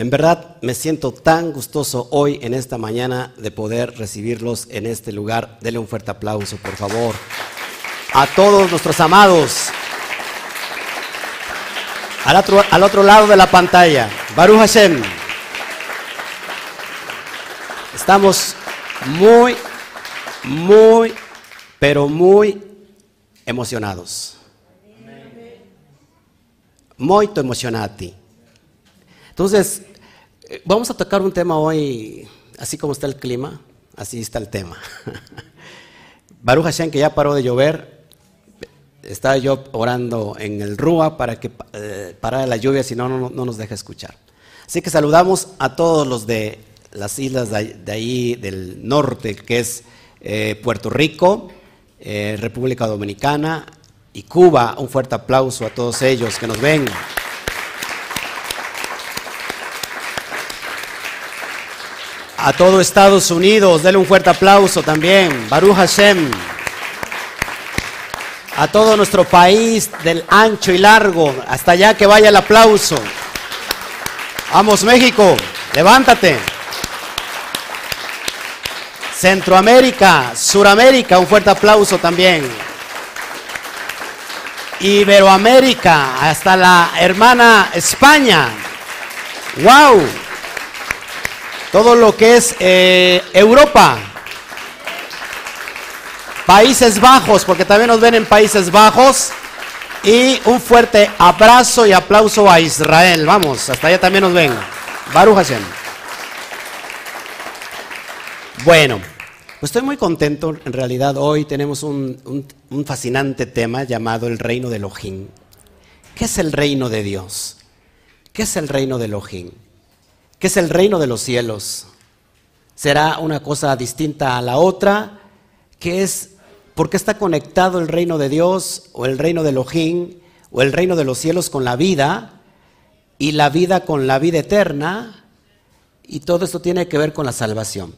En verdad me siento tan gustoso hoy en esta mañana de poder recibirlos en este lugar. Denle un fuerte aplauso, por favor. A todos nuestros amados. Al otro, al otro lado de la pantalla, Baruch Hashem. Estamos muy, muy, pero muy emocionados. Muy emocionati. Entonces, vamos a tocar un tema hoy, así como está el clima, así está el tema. Baruch Hashem, que ya paró de llover, estaba yo orando en el Rúa para que eh, parara la lluvia, si no, no, nos deja escuchar. Así que saludamos a todos los de las islas de, ahí del norte, que es eh, Puerto Rico, República Dominicana y Cuba. Un fuerte aplauso a todos ellos que nos ven. A todo Estados Unidos, denle un fuerte aplauso también. Baruch Hashem. A todo nuestro país del ancho y largo, hasta allá que vaya el aplauso. Vamos México, levántate. Centroamérica, Suramérica, un fuerte aplauso también. Iberoamérica, hasta la hermana España. ¡Wow! Todo lo que es eh, Europa, Países Bajos, porque también nos ven en Países Bajos, y un fuerte abrazo y aplauso a Israel. Vamos, hasta allá también nos ven. Baruch Hashem. Bueno, pues estoy muy contento. En realidad, hoy tenemos un, un fascinante tema llamado el reino de Elohim. ¿Qué es el reino de Dios? ¿Qué es el reino de Elohim? ¿Qué es el reino de los cielos? ¿Será una cosa distinta a la otra? ¿Qué es? ¿Por qué está conectado el reino de Dios o el reino de Elohim o el reino de los cielos con la vida y la vida con la vida eterna? Y todo esto tiene que ver con la salvación.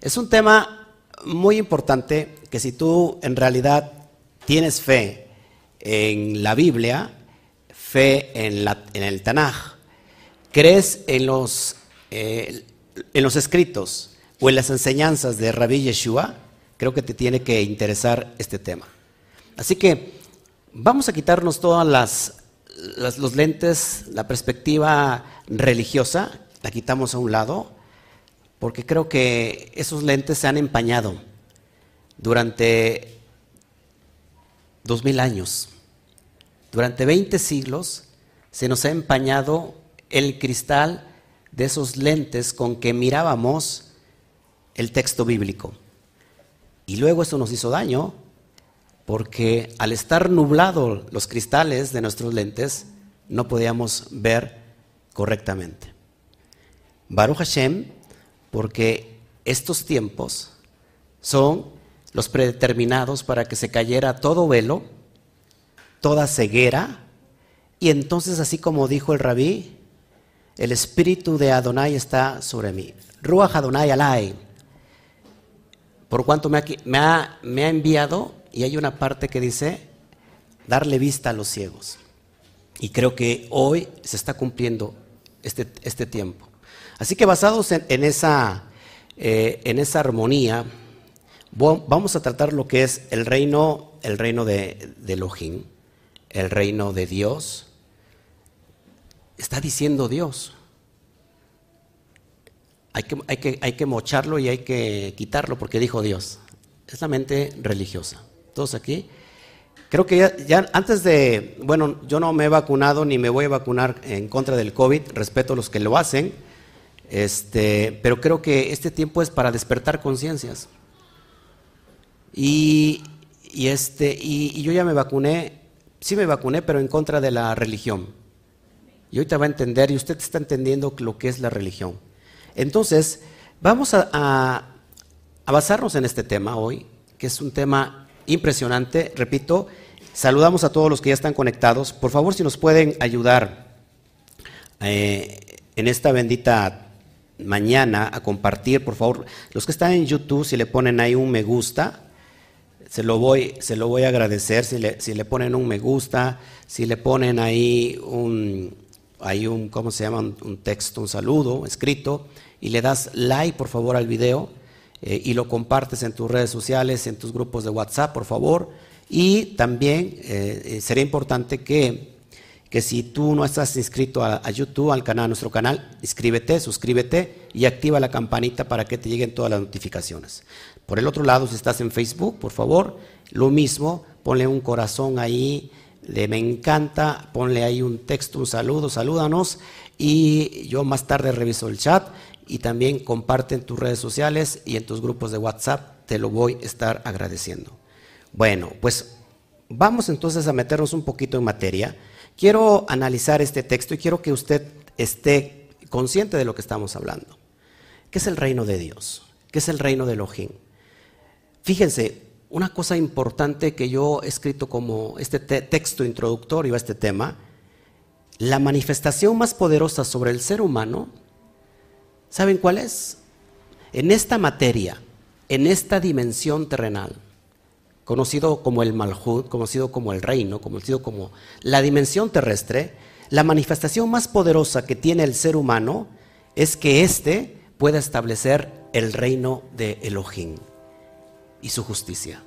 Es un tema muy importante que si tú en realidad tienes fe en la Biblia, fe en, en el Tanaj, crees en los, eh, en los escritos o en las enseñanzas de Rabbi Yeshua, creo que te tiene que interesar este tema. Así que vamos a quitarnos todas las, los lentes, la perspectiva religiosa, la quitamos a un lado, porque creo que esos lentes se han empañado durante dos mil años. Durante 20 siglos se nos ha empañado el cristal de esos lentes con que mirábamos el texto bíblico. Y luego eso nos hizo daño porque al estar nublados los cristales de nuestros lentes no podíamos ver correctamente. Baruch Hashem, porque estos tiempos son los predeterminados para que se cayera todo velo, toda ceguera, y entonces así como dijo el rabí, el espíritu de Adonai está sobre mí. Ruach Adonai alai. Por cuanto me ha, enviado, y hay una parte que dice, darle vista a los ciegos. Y creo que hoy se está cumpliendo este, este tiempo. Así que basados en, esa, eh, en esa armonía, vamos a tratar lo que es el reino, el reino de, de Elohim, el reino de Dios, está diciendo Dios. Hay que, hay, que, hay que mocharlo y hay que quitarlo porque dijo Dios. Es la mente religiosa. Todos aquí. Creo que ya, antes de, bueno, yo no me he vacunado ni me voy a vacunar en contra del COVID, respeto a los que lo hacen, este, pero creo que este tiempo es para despertar conciencias. Y, y, este, y yo ya me vacuné, sí me vacuné, pero en contra de la religión. Y te va a entender, y usted está entendiendo lo que es la religión. Entonces, vamos a, basarnos en este tema hoy, que es un tema impresionante. Repito, saludamos a todos los que ya están conectados. Por favor, si nos pueden ayudar eh, en esta bendita mañana a compartir, por favor, los que están en YouTube, si le ponen ahí un me gusta, se lo voy, se lo voy a agradecer si le, si le ponen un me gusta, si le ponen ahí un, hay un, ¿cómo se llama? Un texto, un saludo escrito, y le das like, por favor, al video, eh, y lo compartes en tus redes sociales, en tus grupos de WhatsApp, por favor. Y también eh, eh, sería importante que, que, si tú no estás inscrito a, a, YouTube, al canal, a nuestro canal, inscríbete, suscríbete y activa la campanita para que te lleguen todas las notificaciones. Por el otro lado, si estás en Facebook, por favor, lo mismo, ponle un corazón ahí, le me encanta, ponle ahí un texto, un saludo, salúdanos y yo más tarde reviso el chat y también comparte en tus redes sociales y en tus grupos de WhatsApp, te lo voy a estar agradeciendo. Bueno, pues vamos entonces a meternos un poquito en materia. Quiero analizar este texto y quiero que usted esté consciente de lo que estamos hablando. ¿Qué es el reino de Dios? ¿Qué es el reino de Elohim? Fíjense, una cosa importante que yo he escrito como este te texto introductorio a este tema, la manifestación más poderosa sobre el ser humano, ¿saben cuál es? En esta materia, en esta dimensión terrenal, conocido como el Malhut, conocido como el reino, conocido como la dimensión terrestre, la manifestación más poderosa que tiene el ser humano es que éste pueda establecer el reino de Elohim y su justicia.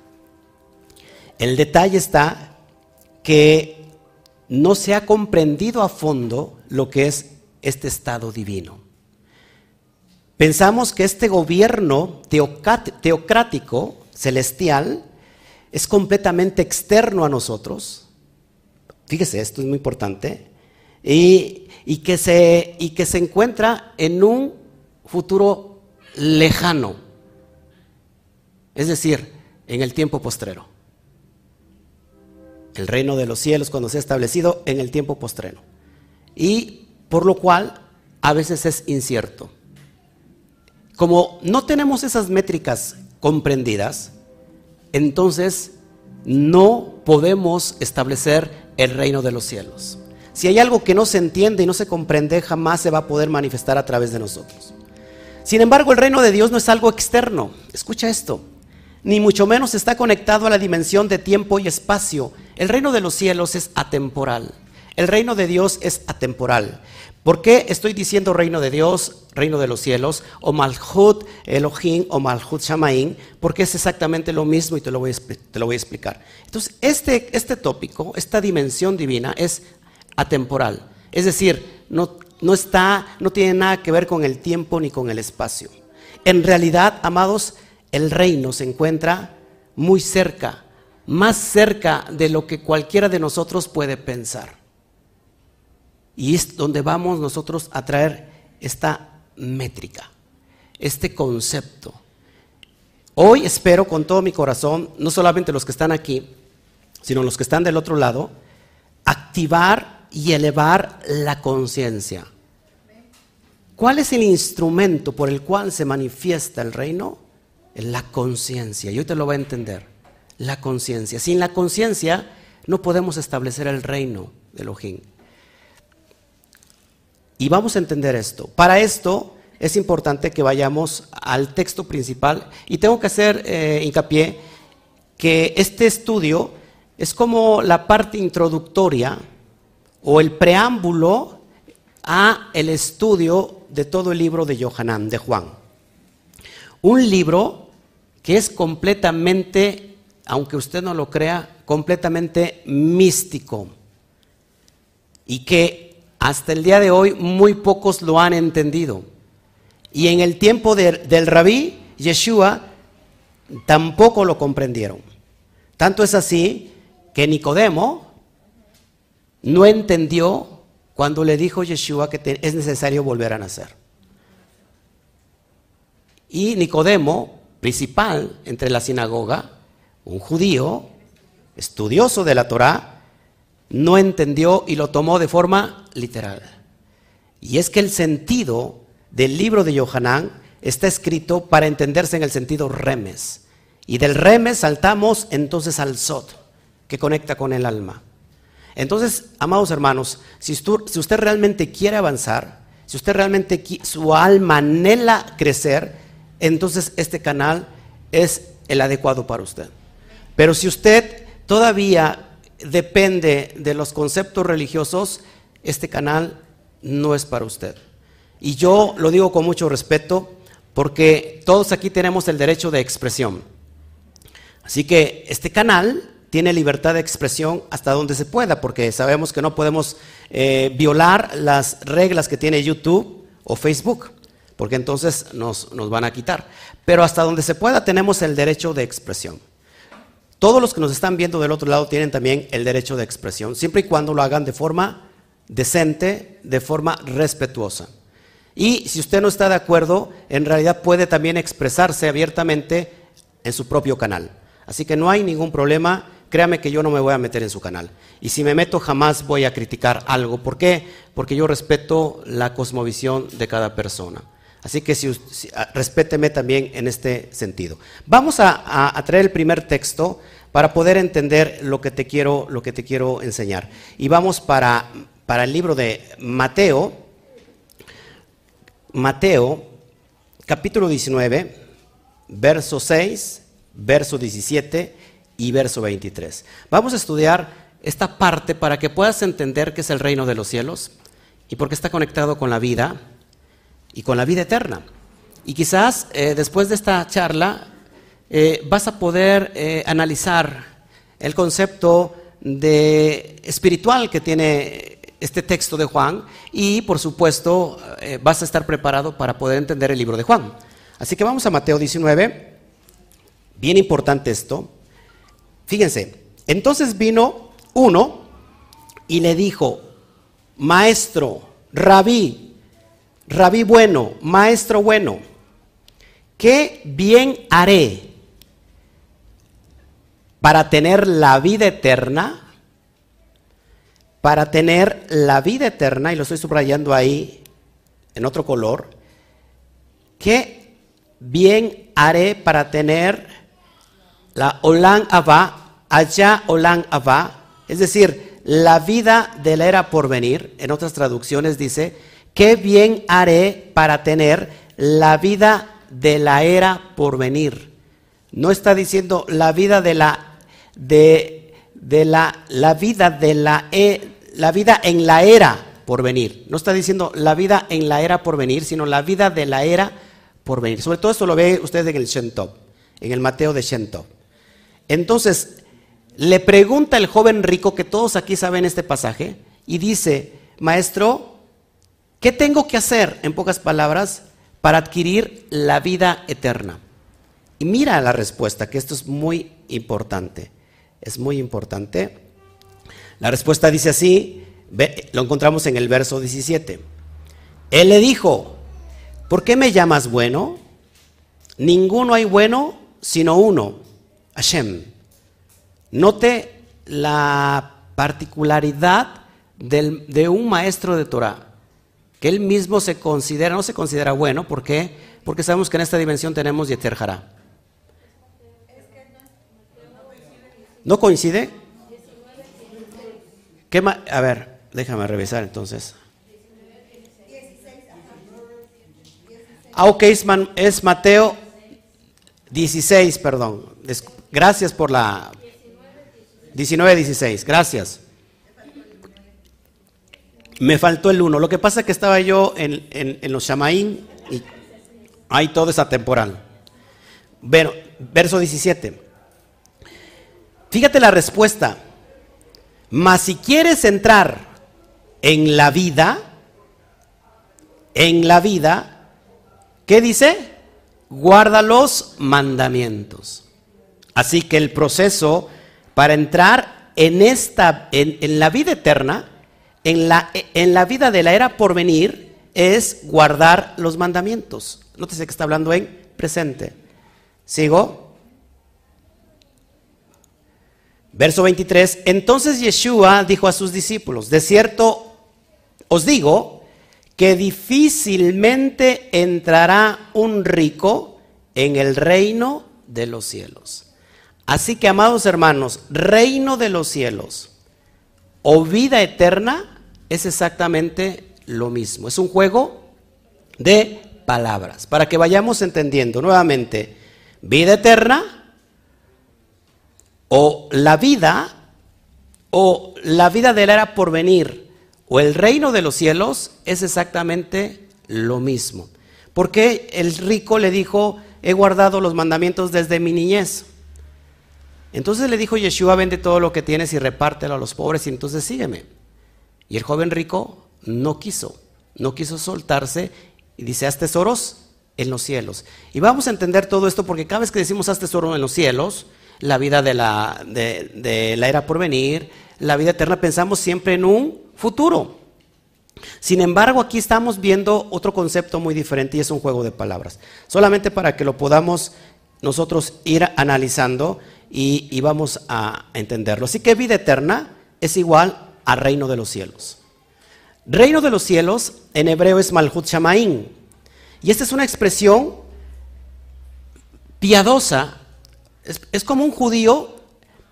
El detalle está que no se ha comprendido a fondo lo que es este estado divino. Pensamos que este gobierno teocrático, celestial, es completamente externo a nosotros. Fíjese, esto es muy importante. Y, y, que se, y que se encuentra en un futuro lejano es decir, en el tiempo postrero. El reino de los cielos cuando se ha establecido en el tiempo postrero. Y por lo cual a veces es incierto. Como no tenemos esas métricas comprendidas, entonces no podemos establecer el reino de los cielos. Si hay algo que no se entiende y no se comprende, jamás se va a poder manifestar a través de nosotros. Sin embargo, el reino de Dios no es algo externo. Escucha esto ni mucho menos está conectado a la dimensión de tiempo y espacio. El reino de los cielos es atemporal. El reino de Dios es atemporal. ¿Por qué estoy diciendo reino de Dios, reino de los cielos, o Malhut Elohim o Malhut Shamaim? Porque es exactamente lo mismo y te lo voy a, te lo voy a explicar. Entonces, este, este tópico, esta dimensión divina es atemporal. Es decir, no, no, está, no tiene nada que ver con el tiempo ni con el espacio. En realidad, amados, el reino se encuentra muy cerca, más cerca de lo que cualquiera de nosotros puede pensar. Y es donde vamos nosotros a traer esta métrica, este concepto. Hoy espero con todo mi corazón, no solamente los que están aquí, sino los que están del otro lado, activar y elevar la conciencia. ¿Cuál es el instrumento por el cual se manifiesta el reino? La conciencia. Y hoy te lo va a entender. La conciencia. Sin la conciencia no podemos establecer el reino de Elohim. Y vamos a entender esto. Para esto es importante que vayamos al texto principal y tengo que hacer eh, hincapié que este estudio es como la parte introductoria o el preámbulo a el estudio de todo el libro de Johanan, de Juan. Un libro que es completamente, aunque usted no lo crea, completamente místico. Y que hasta el día de hoy muy pocos lo han entendido. Y en el tiempo del rabí Yeshua tampoco lo comprendieron. Tanto es así que Nicodemo no entendió cuando le dijo Yeshua que es necesario volver a nacer. Y Nicodemo, principal entre la sinagoga, un judío, estudioso de la Torá, no entendió y lo tomó de forma literal. Y es que el sentido del libro de Yohanan está escrito para entenderse en el sentido remes. Y del remes saltamos entonces al sot, que conecta con el alma. Entonces, amados hermanos, si usted, realmente quiere avanzar, si usted realmente su alma anhela crecer, entonces este canal es el adecuado para usted. Pero si usted todavía depende de los conceptos religiosos, este canal no es para usted. Y yo lo digo con mucho respeto porque todos aquí tenemos el derecho de expresión. Así que este canal tiene libertad de expresión hasta donde se pueda, porque sabemos que no podemos eh, violar las reglas que tiene YouTube o Facebook, porque entonces nos, van a quitar. Pero hasta donde se pueda tenemos el derecho de expresión. Todos los que nos están viendo del otro lado tienen también el derecho de expresión, siempre y cuando lo hagan de forma decente, de forma respetuosa. Y si usted no está de acuerdo, en realidad puede también expresarse abiertamente en su propio canal. Así que no hay ningún problema, créame que yo no me voy a meter en su canal. Y si me meto jamás voy a criticar algo. ¿Por qué? Porque yo respeto la cosmovisión de cada persona. Así que si, ah, respéteme también en este sentido. Vamos a, traer el primer texto para poder entender lo que te quiero, lo que te quiero enseñar. Y vamos para, para el libro de Mateo, Mateo, capítulo 19, verso 6 verso 17 y verso 23. Vamos a estudiar esta parte para que puedas entender qué es el reino de los cielos y por qué está conectado con la vida y con la vida eterna. Y quizás eh, después de esta charla eh, vas a poder eh, analizar el concepto de espiritual que tiene este texto de Juan y por supuesto vas a estar preparado para poder entender el libro de Juan. Así que vamos a Mateo 19, Bien importante esto. Fíjense, entonces vino uno y le dijo, maestro, rabí, rabí bueno, maestro bueno, ¿qué bien haré para tener la vida eterna? Para tener la vida eterna, y lo estoy subrayando ahí en otro color, ¿qué bien haré para tener la Olan Abba, allá Olan Abba, es decir, la vida de la era por venir, en otras traducciones dice, qué bien haré para tener la vida de la era por venir. No está diciendo la vida de la de, la, la vida de la e, la vida en la era por venir. No está diciendo la vida en la era por venir, sino la vida de la era por venir. Sobre todo esto lo ve usted en el Shentop, en el Mateo de Shentop. Entonces, le pregunta el joven rico, que todos aquí saben este pasaje, y dice, maestro, ¿qué tengo que hacer, en pocas palabras, para adquirir la vida eterna? Y mira la respuesta, que esto es muy importante. Es muy importante. La respuesta dice así, lo encontramos en el verso 17. Él le dijo, ¿por qué me llamas bueno? Ninguno hay bueno sino uno, Hashem. Note la particularidad de un maestro de Torah, que él mismo se considera, no se considera bueno, ¿por qué? Porque sabemos que en esta dimensión tenemos Yeter Hará. ¿No coincide? ¿Qué a ver, déjame revisar entonces. Ah, ok, es Mateo 16, perdón. Gracias por la... 19, 16, gracias. Me faltó el 1. Lo que pasa es que estaba yo en, los Shamaín y ahí todo es atemporal. Bueno, verso 17. Fíjate la respuesta. Mas si quieres entrar en la vida, en la vida, ¿qué dice? Guarda los mandamientos. Así que el proceso para entrar en, esta, en, la vida eterna, en la, en la vida de la era por venir, es guardar los mandamientos. Nótese que está hablando en presente. ¿Sigo? Verso 23. Entonces Yeshua dijo a sus discípulos, de cierto os digo que difícilmente entrará un rico en el reino de los cielos. Así que, amados hermanos, reino de los cielos o vida eterna es exactamente lo mismo. Es un juego de palabras. Para que vayamos entendiendo nuevamente, vida eterna o la vida o la vida de la era por venir o el reino de los cielos es exactamente lo mismo. Porque el rico le dijo, he guardado los mandamientos desde mi niñez. Entonces le dijo Yeshua, vende todo lo que tienes y repártelo a los pobres y entonces sígueme. Y el joven rico no quiso, no quiso soltarse y dice, haz tesoros en los cielos. Y vamos a entender todo esto porque cada vez que decimos haz tesoros en los cielos, la vida de la, de, la era por venir, la vida eterna, pensamos siempre en un futuro. Sin embargo, aquí estamos viendo otro concepto muy diferente y es un juego de palabras. Solamente para que lo podamos nosotros ir analizando y, vamos a entenderlo. Así que vida eterna es igual reino de los cielos. Reino de los cielos en hebreo es Malhut Shamaim. Y esta es una expresión piadosa. Es, como un judío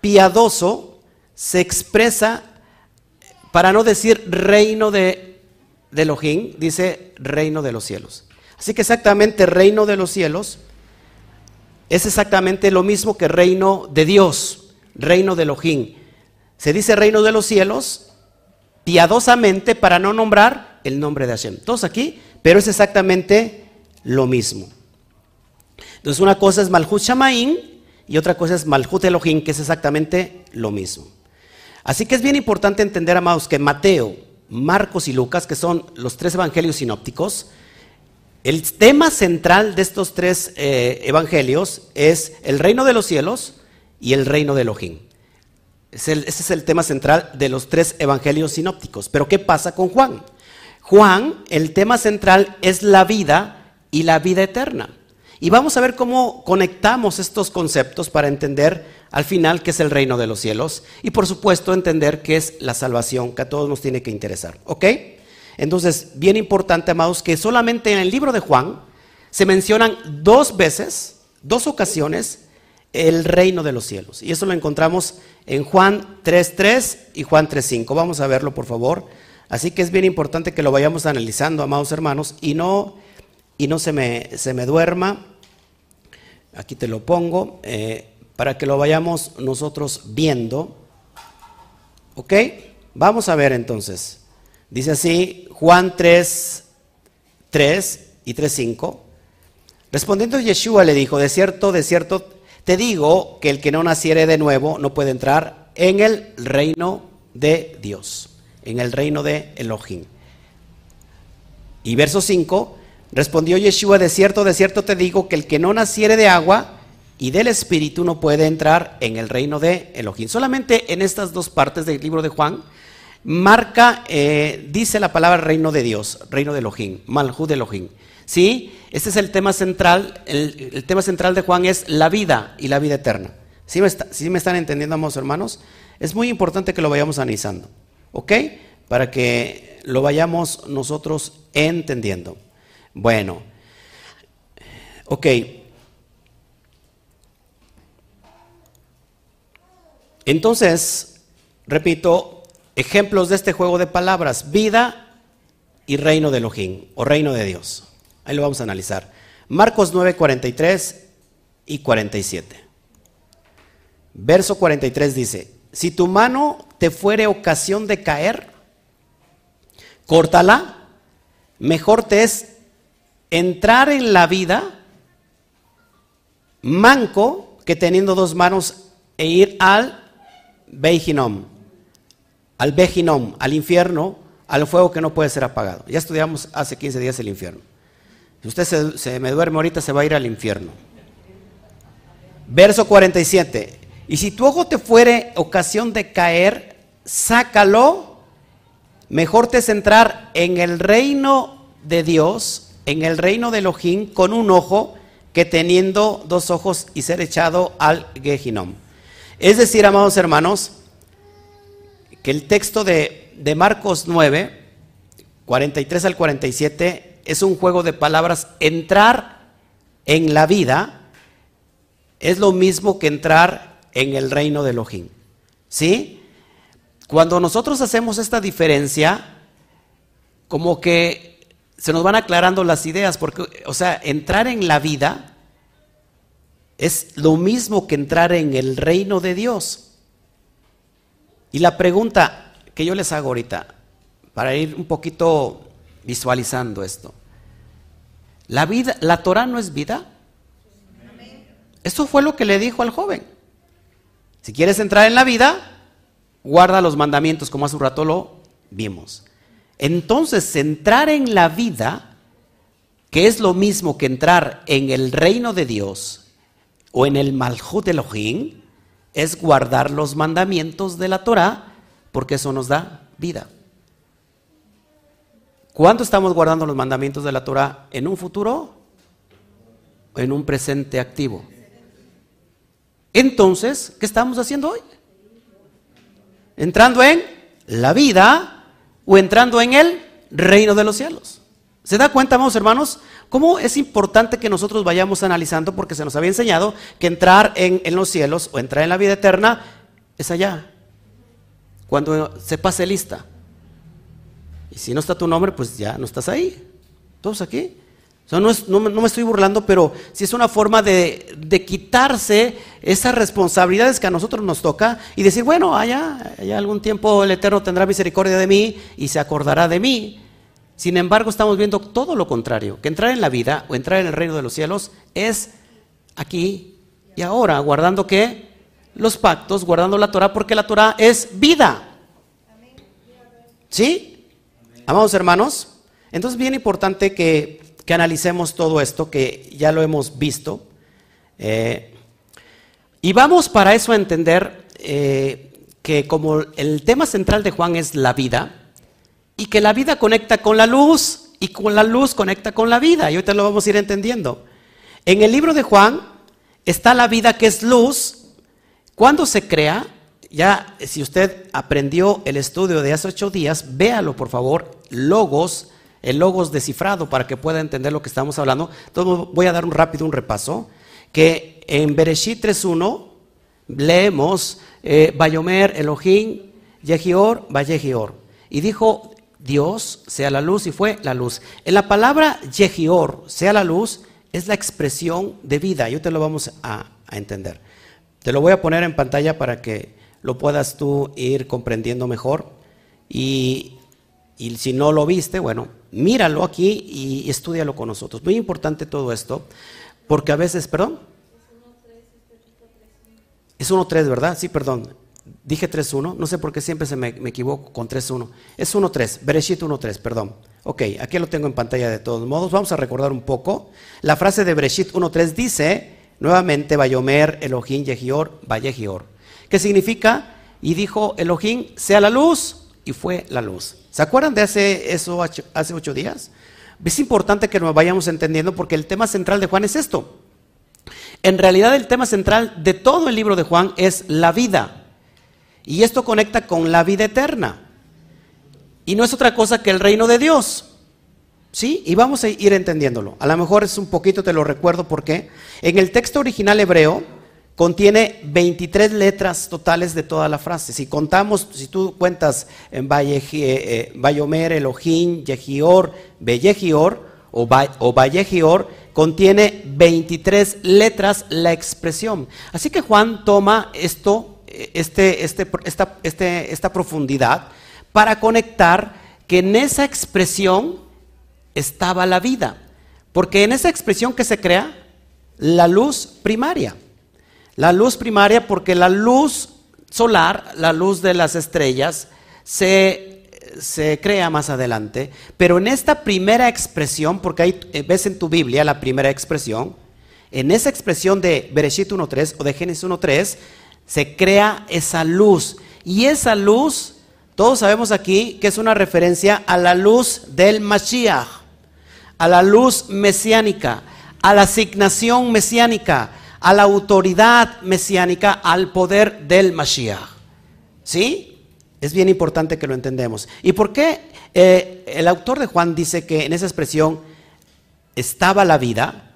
piadoso se expresa, para no decir reino de, de Elohim, dice reino de los cielos. Así que exactamente reino de los cielos es exactamente lo mismo que reino de Dios, reino de Elohim. Se dice reino de los cielos piadosamente para no nombrar el nombre de Hashem. Todos aquí, pero es exactamente lo mismo. Entonces una cosa es Malhut Shamaim y otra cosa es Malhut Elohim, que es exactamente lo mismo. Así que es bien importante entender, amados, que Mateo, Marcos y Lucas, que son los tres evangelios sinópticos, el tema central de estos tres eh, evangelios es el reino de los cielos y el reino de Elohim. Ese es el tema central de los tres evangelios sinópticos. Pero ¿qué pasa con Juan? Juan, el tema central es la vida y la vida eterna. Y vamos a ver cómo conectamos estos conceptos para entender al final qué es el reino de los cielos y por supuesto entender qué es la salvación que a todos nos tiene que interesar. ¿Ok? Entonces, bien importante, amados, que solamente en el libro de Juan se mencionan dos veces, dos ocasiones, el reino de los cielos. Y eso lo encontramos en Juan 3.3 y Juan 3.5. Vamos a verlo, por favor. Así que es bien importante que lo vayamos analizando, amados hermanos, y no, y no se, me, se me duerma. Aquí te lo pongo, eh, para que lo vayamos nosotros viendo. ¿Ok? Vamos a ver entonces. Dice así Juan 3, 3 y 3, 5. Respondiendo Yeshua le dijo, de cierto, de cierto, te digo que el que no naciere de nuevo no puede entrar en el reino de Dios, en el reino de Elohim. Y verso 5, respondió Yeshua, de cierto, de cierto te digo que el que no naciere de agua y del Espíritu no puede entrar en el reino de Elohim. Solamente en estas dos partes del libro de Juan marca, eh, dice la palabra reino de Dios, reino de Elohim, Malhud de Elohim. ¿Sí? Este es el tema central, el, tema central de Juan es la vida y la vida eterna. ¿Sí me, me están entendiendo, amados hermanos? Es muy importante que lo vayamos analizando, ¿ok? Para que lo vayamos nosotros entendiendo. Bueno, ok. Entonces, repito, Ejemplos de este juego de palabras, vida y reino de Elohim, o reino de Dios. Ahí lo vamos a analizar. Marcos 9, 43 y 47. Verso 43 dice, si tu mano te fuere ocasión de caer, córtala, mejor te es entrar en la vida manco que teniendo dos manos e ir al Beijinom al Bejinom, al infierno, al fuego que no puede ser apagado. Ya estudiamos hace 15 días el infierno. Si usted se, me duerme ahorita, se va a ir al infierno. Verso 47. Y si tu ojo te fuere ocasión de caer, sácalo. Mejor te centrar en el reino de Dios, en el reino de Elohim, con un ojo, que teniendo dos ojos y ser echado al Gehinom. Es decir, amados hermanos, el texto de, de Marcos 9, 43 al 47, es un juego de palabras. Entrar en la vida es lo mismo que entrar en el reino de Elohim. ¿Sí? Cuando nosotros hacemos esta diferencia, como que se nos van aclarando las ideas, porque, o sea, entrar en la vida es lo mismo que entrar en el reino de Dios. Y la pregunta que yo les hago ahorita, para ir un poquito visualizando esto. La vida, la Torah no es vida. Eso fue lo que le dijo al joven. Si quieres entrar en la vida, guarda los mandamientos, como hace un rato lo vimos. Entonces, entrar en la vida, que es lo mismo que entrar en el reino de Dios o en el Malhut Elohim, es guardar los mandamientos de la Torah, porque eso nos da vida. ¿Cuándo estamos guardando los mandamientos de la Torah? ¿En un futuro o en un presente activo? Entonces, ¿qué estamos haciendo hoy? Entrando en la vida o entrando en el reino de los cielos. ¿Se da cuenta, amados hermanos? ¿Cómo es importante que nosotros vayamos analizando? Porque se nos había enseñado que entrar en, en los cielos o entrar en la vida eterna es allá. Cuando se pase lista. Y si no está tu nombre, pues ya no estás ahí. ¿Todos aquí? no, me estoy burlando, pero si es una forma de, quitarse esas responsabilidades que a nosotros nos toca y decir, bueno, allá, allá algún tiempo el Eterno tendrá misericordia de mí y se acordará de mí. Sin embargo, estamos viendo todo lo contrario, que entrar en la vida o entrar en el reino de los cielos es aquí y ahora, guardando qué? Los pactos, guardando la Torah, porque la Torah es vida. ¿Sí? Amados hermanos, entonces es bien importante que que analicemos todo esto que ya lo hemos visto. Eh, y vamos para eso a entender eh, que como el tema central de Juan es la vida, y que la vida conecta con la luz, y con la luz conecta con la vida, y ahorita lo vamos a ir entendiendo. En el libro de Juan está la vida que es luz. Cuando se crea, ya si usted aprendió el estudio de hace ocho días, véalo por favor, logos el logos descifrado para que pueda entender lo que estamos hablando. Entonces voy a dar un rápido un repaso. Que en Bereshit 3.1 leemos eh, Bayomer Elohim Yehior Vayehior. Y dijo Dios, sea la luz, y fue la luz. En la palabra Yehior, sea la luz, es la expresión de vida. Yo te lo vamos a, entender. Te lo voy a poner en pantalla para que lo puedas tú ir comprendiendo mejor. Y, y si no lo viste, bueno, míralo aquí y estudialo con nosotros. Muy importante todo esto, porque a veces, perdón. Es 1.3, ¿verdad? Sí, perdón. Dije 3.1, no sé por qué siempre se me, equivoco con 3.1. Es 1.3, Bereshit 1.3, perdón. Ok, aquí lo tengo en pantalla de todos modos. Vamos a recordar un poco. La frase de Bereshit 1.3 dice, nuevamente, Bayomer, Elohim, Yehior, Vayehior. ¿Qué significa? Y dijo Elohim, sea la luz, y fue la luz. ¿Se acuerdan de hace, eso hace ocho días? Es importante que nos vayamos entendiendo porque el tema central de Juan es esto. En realidad el tema central de todo el libro de Juan es la vida. Y esto conecta con la vida eterna. Y no es otra cosa que el reino de Dios. ¿Sí? Y vamos a ir entendiéndolo. A lo mejor es un poquito, te lo recuerdo porque en el texto original hebreo, contiene 23 letras totales de toda la frase. Si contamos, si tú cuentas en Bayomer, eh, Elohim, Yehior, Bellegior o, o Vallegior, contiene 23 letras la expresión. Así que Juan toma esto, este, este, esta, este, esta profundidad para conectar que en esa expresión estaba la vida. Porque en esa expresión que se crea, la luz primaria. La luz primaria porque la luz solar, la luz de las estrellas, se, crea más adelante, pero en esta primera expresión, porque ahí eh, ves en tu Biblia la primera expresión, en esa expresión de Bereshit 1.3 o de Génesis 1.3, se crea esa luz. Y esa luz, todos sabemos aquí que es una referencia a la luz del Mashiach, a la luz mesiánica, a la asignación mesiánica, a la autoridad mesiánica, al poder del Mashiach. ¿Sí? Es bien importante que lo entendemos. ¿Y por qué eh, el autor de Juan dice que en esa expresión estaba la vida?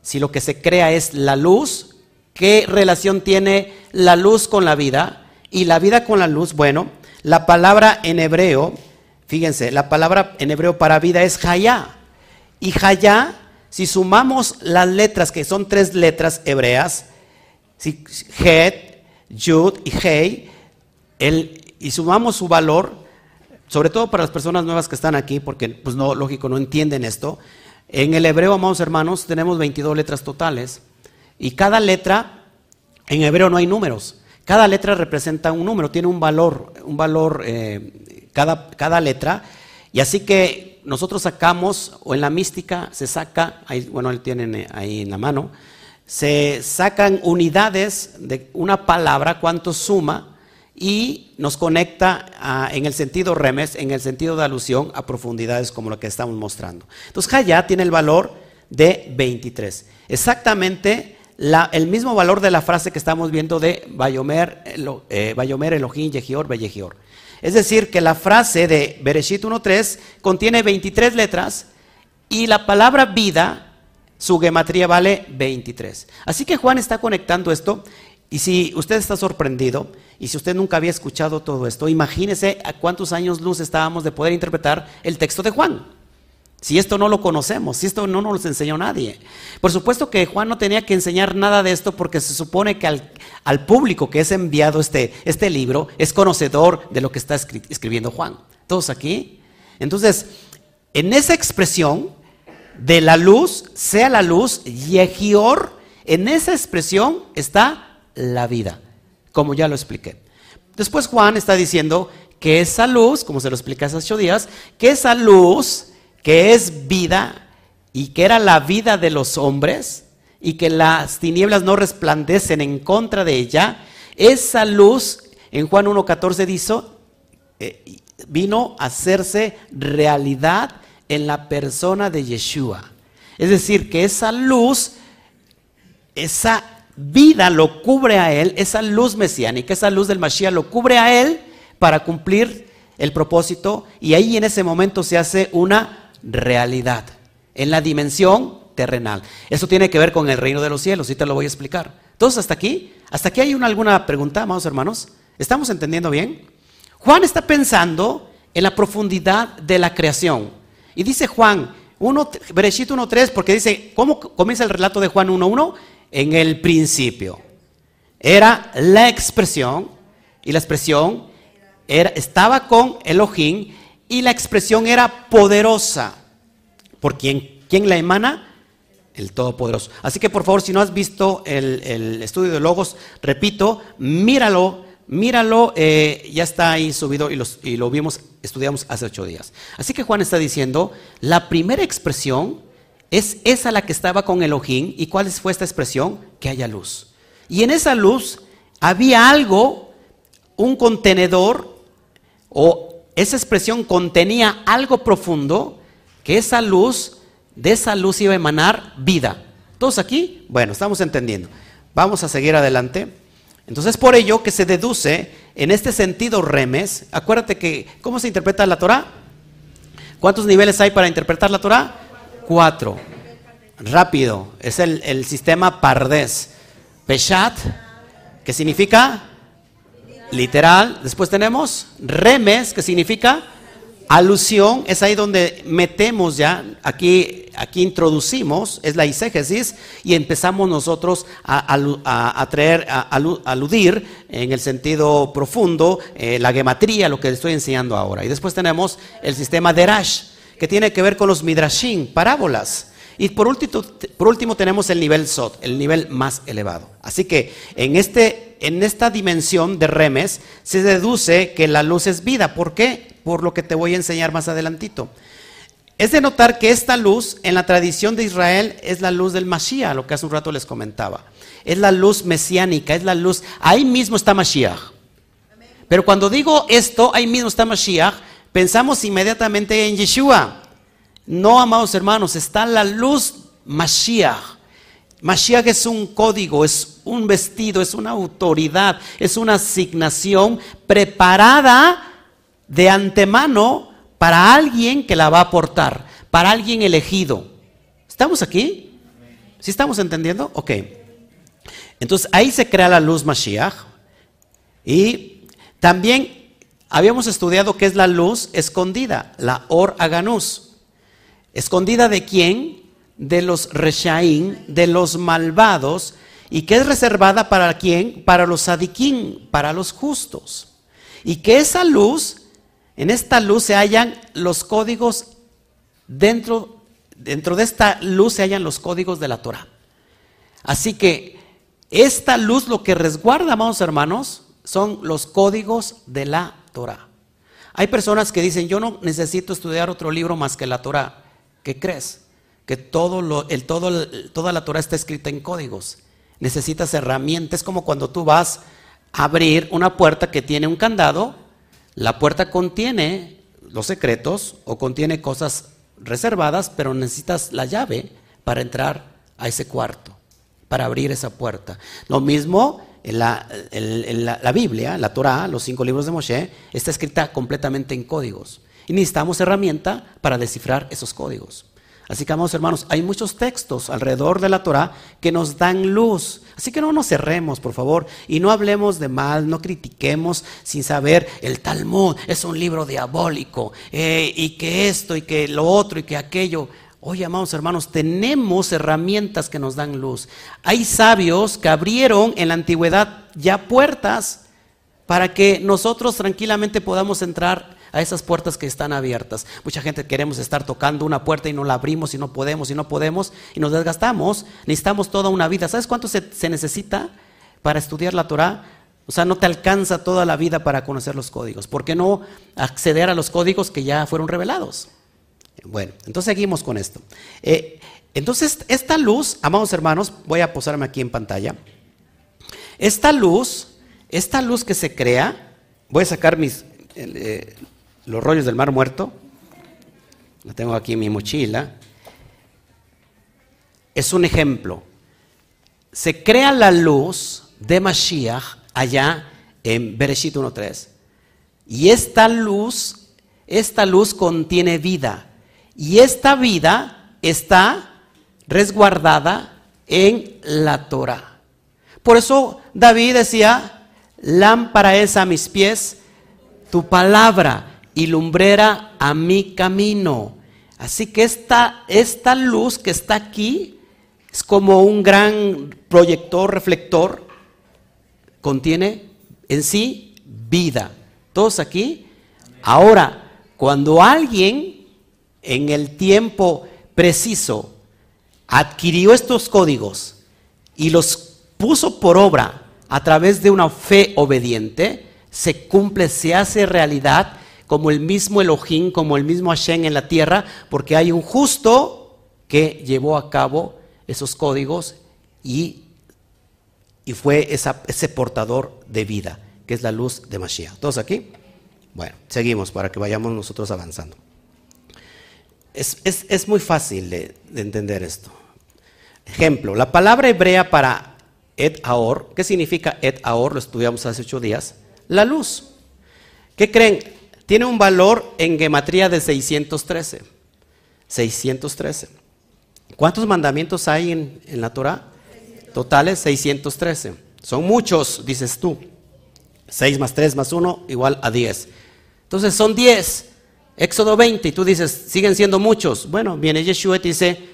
Si lo que se crea es la luz, ¿qué relación tiene la luz con la vida? Y la vida con la luz, bueno, la palabra en hebreo, fíjense, la palabra en hebreo para vida es hayá. Y hayá si sumamos las letras, que son tres letras hebreas, si Het, Yud y Hei, y sumamos su valor, sobre todo para las personas nuevas que están aquí, porque pues no, lógico, no entienden esto. En el hebreo, amados hermanos, tenemos 22 letras totales y cada letra, en hebreo no hay números, cada letra representa un número, tiene un valor, un valor eh, cada, cada letra. Y así que nosotros sacamos, o en la mística se saca, ahí, bueno, él tienen eh, ahí en la mano, se sacan unidades de una palabra, cuánto suma, y nos conecta en el sentido remes, en el sentido de alusión a profundidades como lo que estamos mostrando. Entonces, Jaya tiene el valor de 23. Exactamente el mismo valor de la frase que estamos viendo de Bayomer, eh, Bayomer Elohim, Yehior, Bellejior. Es decir, que la frase de Bereshit 1.3 contiene 23 letras y la palabra vida, su gematría vale 23. Así que Juan está conectando esto y si usted está sorprendido y si usted nunca había escuchado todo esto, imagínese a cuántos años luz estábamos de poder interpretar el texto de Juan. Si esto no lo conocemos, si esto no nos enseñó nadie. Por supuesto que Juan no tenía que enseñar nada de esto porque se supone que al, público que es enviado este, este libro es conocedor de lo que está escribiendo Juan. ¿Todos aquí? Entonces, en esa expresión de la luz, sea la luz, Yehior, en esa expresión está la vida, como ya lo expliqué. Después Juan está diciendo que esa luz, como se lo explica hace ocho días, que esa luz que es vida y que era la vida de los hombres y que las tinieblas no resplandecen en contra de ella, esa luz en Juan 1.14 dice, eh, vino a hacerse realidad en la persona de Yeshua. Es decir, que esa luz, esa vida lo cubre a él, esa luz mesiánica, esa luz del Mashiach lo cubre a él para cumplir el propósito y ahí en ese momento se hace una realidad, en la dimensión terrenal. Eso tiene que ver con el reino de los cielos, y te lo voy a explicar. Entonces, hasta aquí, hasta aquí hay una, alguna pregunta, amados hermanos. ¿Estamos entendiendo bien? Juan está pensando en la profundidad de la creación. Y dice Juan, 1, Bereshit 1.3, porque dice, ¿cómo comienza el relato de Juan 1.1? En el principio. Era la expresión, y la expresión era, estaba con Elohim, y la expresión era poderosa. ¿Por quién? ¿Quién la emana? El Todopoderoso. Así que por favor, si no has visto el, estudio de Logos, repito, míralo, míralo, eh, ya está ahí subido y, y lo vimos, estudiamos hace ocho días. Así que Juan está diciendo, la primera expresión es esa la que estaba con Elohim. ¿Y cuál fue esta expresión? Que haya luz. Y en esa luz había algo, un contenedor o esa expresión contenía algo profundo, que esa luz, de esa luz iba a emanar vida. ¿Todos aquí? Bueno, estamos entendiendo. Vamos a seguir adelante. Entonces, por ello que se deduce en este sentido remes, acuérdate que, ¿cómo se interpreta la Torah? ¿Cuántos niveles hay para interpretar la Torah? Cuatro. Rápido, es el, el sistema Pardes. Peshat, que significa literal. Después tenemos remes, que significa alusión. Es ahí donde metemos ya, aquí, aquí introducimos, es la iségesis, y empezamos nosotros a, traer, a, aludir en el sentido profundo eh, la gematría, lo que estoy enseñando ahora. Y después tenemos el sistema Derash, que tiene que ver con los midrashim, parábolas. Y por último, tenemos el nivel Sot, el nivel más elevado. Así que en, este, en esta dimensión de remes se deduce que la luz es vida. ¿Por qué? Por lo que te voy a enseñar más adelantito. Es de notar que esta luz en la tradición de Israel es la luz del Mashiach, lo que hace un rato les comentaba. Es la luz mesiánica, es la luz, ahí mismo está Mashiach. Pero cuando digo esto, ahí mismo está Mashiach, pensamos inmediatamente en Yeshua. No, amados hermanos, está la luz Mashiach. Mashiach es un código, es un vestido, es una autoridad, es una asignación preparada de antemano para alguien que la va a aportar, para alguien elegido. ¿Estamos aquí? ¿Sí estamos entendiendo? Ok. Entonces ahí se crea la luz Mashiach. Y también habíamos estudiado qué es la luz escondida, la Or Aganus. ¿Escondida de quién? De los reshaín, de los malvados, y que es reservada para quién? Para los sadiquín, para los justos. Y que esa luz En esta luz se hallan los códigos dentro, dentro de esta luz se hallan los códigos de la Torah. Así que esta luz lo que resguarda, amados hermanos, son los códigos de la Torah. Hay personas que dicen, yo no necesito estudiar otro libro más que la Torah. ¿Qué crees? Que todo lo, el, todo, toda la Torah está escrita en códigos. Necesitas herramientas, como cuando tú vas a abrir una puerta que tiene un candado, la puerta contiene los secretos o contiene cosas reservadas, pero necesitas la llave para entrar a ese cuarto, para abrir esa puerta. Lo mismo en la, la, Biblia, la Torah, los cinco libros de Moshe, está escrita completamente en códigos. Y necesitamos herramienta para descifrar esos códigos. Así que, amados hermanos, hay muchos textos alrededor de la Torah que nos dan luz. Así que no nos cerremos, por favor, y no hablemos de mal, no critiquemos sin saber el Talmud es un libro diabólico, eh, y que esto, y que lo otro, y que aquello. Oye, amados hermanos, tenemos herramientas que nos dan luz. Hay sabios que abrieron en la antigüedad ya puertas para que nosotros tranquilamente podamos entrar a esas puertas que están abiertas. Mucha gente queremos estar tocando una puerta y no la abrimos y no podemos y no podemos y nos desgastamos. Necesitamos toda una vida. ¿Sabes cuánto se, necesita para estudiar la Torah? O sea, no te alcanza toda la vida para conocer los códigos. ¿Por qué no acceder a los códigos que ya fueron revelados? Bueno, entonces seguimos con esto. Eh, entonces, esta luz, amados hermanos, voy a posarme aquí en pantalla. Esta luz, esta luz que se crea, voy a sacar mis, eh, los rollos del mar muerto, la tengo aquí en mi mochila, es un ejemplo. Se crea la luz de Mashiach allá en Bereshit 1.3. Y esta luz, esta luz contiene vida. Y esta vida está resguardada en la Torah. Por eso David decía, lámpara es a mis pies tu palabra y lumbrera a mi camino. Así que esta, esta luz que está aquí es como un gran proyector, reflector, contiene en sí vida. ¿Todos aquí? Ahora, cuando alguien en el tiempo preciso adquirió estos códigos y los puso por obra a través de una fe obediente, se cumple, se hace realidad como el mismo Elohim, como el mismo Hashem en la tierra, porque hay un justo que llevó a cabo esos códigos y, y fue ese portador de vida, que es la luz de Mashiach. ¿Todos aquí? Bueno, seguimos para que vayamos nosotros avanzando. Es, muy fácil de, entender esto. Ejemplo, la palabra hebrea para et aor, ¿qué significa et aor? Lo estudiamos hace ocho días. La luz. ¿Qué creen? Tiene un valor en gematría de 613. 613. ¿Cuántos mandamientos hay en, la Torah? Totales 613. Son muchos, dices tú. 6 más 3 más 1 igual a 10. Entonces son 10. Éxodo 20 y tú dices, siguen siendo muchos. Bueno, viene Yeshua y te dice,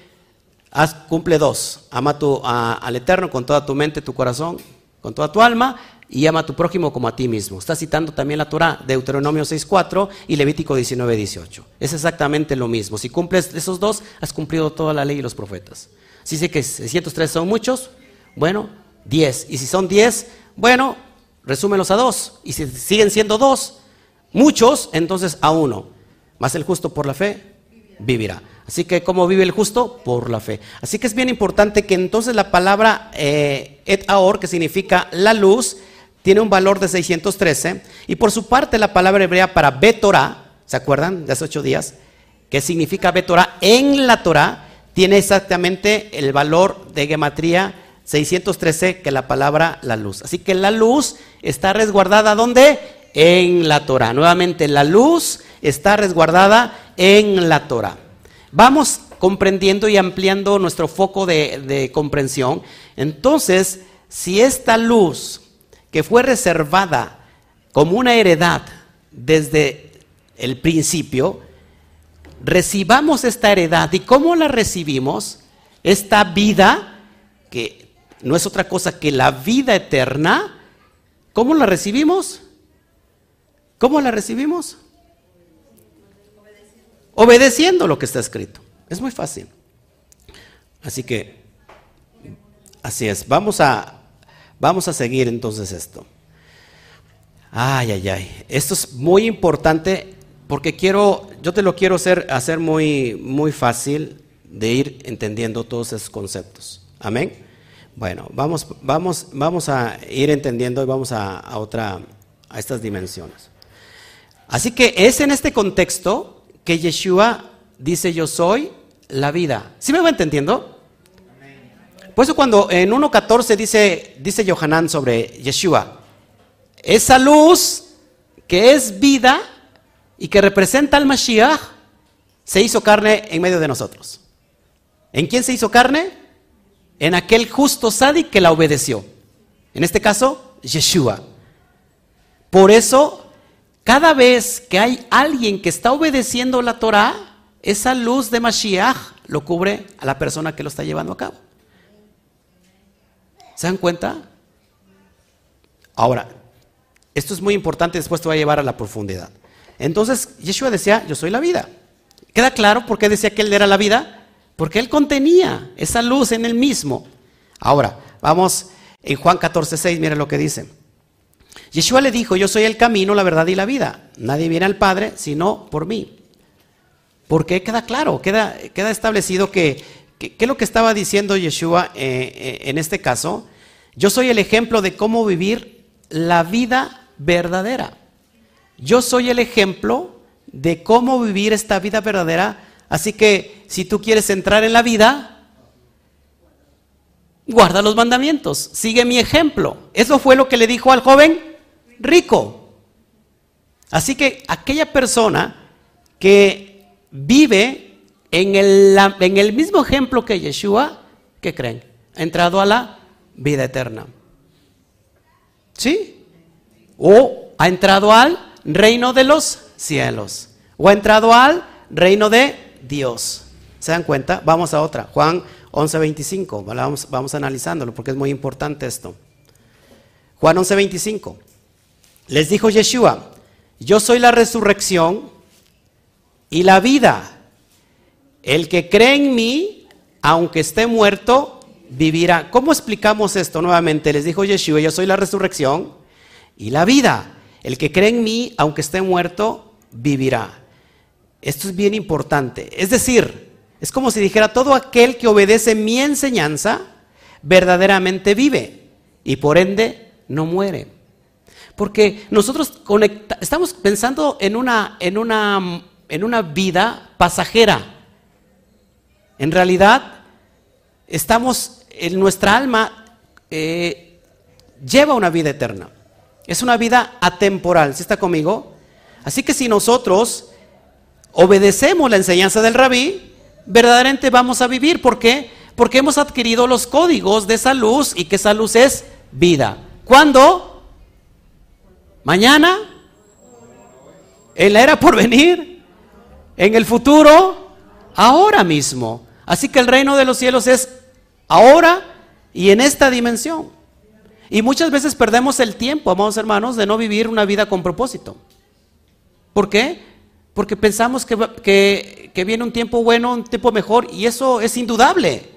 haz, cumple dos. Ama tu, al Eterno con toda tu mente, tu corazón, con toda tu alma y ama a tu prójimo como a ti mismo. Está citando también la Torah, Deuteronomio 6.4 y Levítico 19.18. Es exactamente lo mismo. Si cumples esos dos, has cumplido toda la ley y los profetas. Si sé que 603 son muchos, bueno, 10. Y si son 10, bueno, resúmelos a dos. Y si siguen siendo dos, muchos, entonces a uno. Más el justo por la fe vivirá. Así que, ¿cómo vive el justo? Por la fe. Así que es bien importante que entonces la palabra eh, et aor, que significa la luz, tiene un valor de 613. Y por su parte, la palabra hebrea para Betorah, ¿se acuerdan de hace ocho días? Que significa Betorah en la Torah, tiene exactamente el valor de gematría 613 que la palabra la luz. Así que la luz está resguardada ¿dónde? En la Torah. Nuevamente, la luz está resguardada en la Torah. Vamos comprendiendo y ampliando nuestro foco de comprensión. Entonces, si esta luz que fue reservada como una heredad desde el principio, recibamos esta heredad. ¿Y cómo la recibimos? Esta vida, que no es otra cosa que la vida eterna, ¿cómo la recibimos? ¿Cómo la recibimos? Obedeciendo lo que está escrito. Es muy fácil. Así que, así es. Vamos a, vamos a seguir entonces esto. Ay, ay, ay. Esto es muy importante porque quiero, yo te lo quiero hacer, hacer muy, muy fácil de ir entendiendo todos esos conceptos. Amén. Bueno, vamos, vamos, vamos a ir entendiendo y vamos a, otra, a estas dimensiones. Así que es en este contexto que Yeshua dice yo soy la vida. ¿Sí me va entendiendo? Por eso cuando en 1.14 dice, dice Yohanan sobre Yeshua, esa luz que es vida y que representa al Mashiach, se hizo carne en medio de nosotros. ¿En quién se hizo carne? En aquel justo Sadi que la obedeció. En este caso, Yeshua. Por eso, cada vez que hay alguien que está obedeciendo la Torah, esa luz de Mashiach lo cubre a la persona que lo está llevando a cabo. ¿Se dan cuenta? Ahora, esto es muy importante, después te va a llevar a la profundidad. Entonces, Yeshua decía, yo soy la vida. ¿Queda claro por qué decía que Él era la vida? Porque Él contenía esa luz en Él mismo. Ahora, vamos en Juan 14, 6, mira lo que dice. Yeshua le dijo, yo soy el camino, la verdad y la vida. Nadie viene al Padre sino por mí. Porque queda claro, queda, queda establecido que, ¿qué es lo que estaba diciendo Yeshua eh, eh, en este caso? Yo soy el ejemplo de cómo vivir la vida verdadera. Yo soy el ejemplo de cómo vivir esta vida verdadera. Así que si tú quieres entrar en la vida, guarda los mandamientos, sigue mi ejemplo. Eso fue lo que le dijo al joven rico. Así que aquella persona que vive en el, mismo ejemplo que Yeshua, ¿qué creen? Ha entrado a la vida eterna. ¿Sí? o ha entrado al reino de los cielos, o ha entrado al reino de Dios. ¿Se dan cuenta? Vamos a otra, Juan 11:25, vamos, vamos analizándolo porque es muy importante esto. Juan 11:25, les dijo Yeshua, yo soy la resurrección y la vida. El que cree en mí, aunque esté muerto, vivirá. ¿Cómo explicamos esto nuevamente? Les dijo Yeshua, yo soy la resurrección y la vida. El que cree en mí, aunque esté muerto, vivirá. Esto es bien importante. Es decir, es como si dijera, todo aquel que obedece mi enseñanza, verdaderamente vive y por ende no muere. Porque nosotros estamos pensando en una, en, una, en una vida pasajera. En realidad, estamos, nuestra alma eh, lleva una vida eterna. Es una vida atemporal, ¿sí está conmigo? Así que si nosotros obedecemos la enseñanza del rabí, verdaderamente vamos a vivir. ¿Por qué? Porque hemos adquirido los códigos de esa luz y que esa luz es vida. ¿Cuándo? ¿Mañana? ¿En la era por venir? ¿En el futuro? Ahora mismo. Así que el reino de los cielos es ahora y en esta dimensión. Y muchas veces perdemos el tiempo, amados hermanos, de no vivir una vida con propósito. ¿Por qué? Porque pensamos que, que, viene un tiempo bueno, un tiempo mejor, y eso es indudable.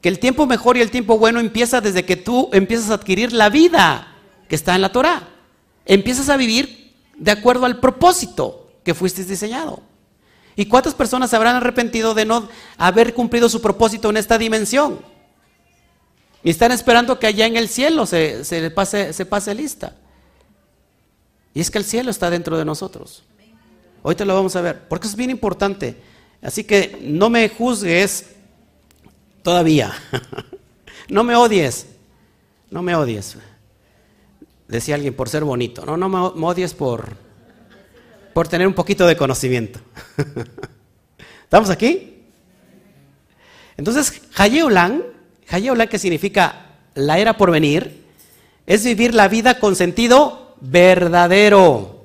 Que el tiempo mejor y el tiempo bueno empieza desde que tú empiezas a adquirir la vida que está en la Torah. Empiezas a vivir de acuerdo al propósito que fuiste diseñado. ¿Y cuántas personas se habrán arrepentido de no haber cumplido su propósito en esta dimensión? Y están esperando que allá en el cielo se, se, pase, se pase lista. Y es que el cielo está dentro de nosotros. Hoy te lo vamos a ver, porque es bien importante. Así que no me juzgues todavía. no me odies. No me odies. Decía alguien por ser bonito. No, no me odies por, por tener un poquito de conocimiento. ¿Estamos aquí? Entonces, Hayeola, que significa la era por venir, es vivir la vida con sentido verdadero.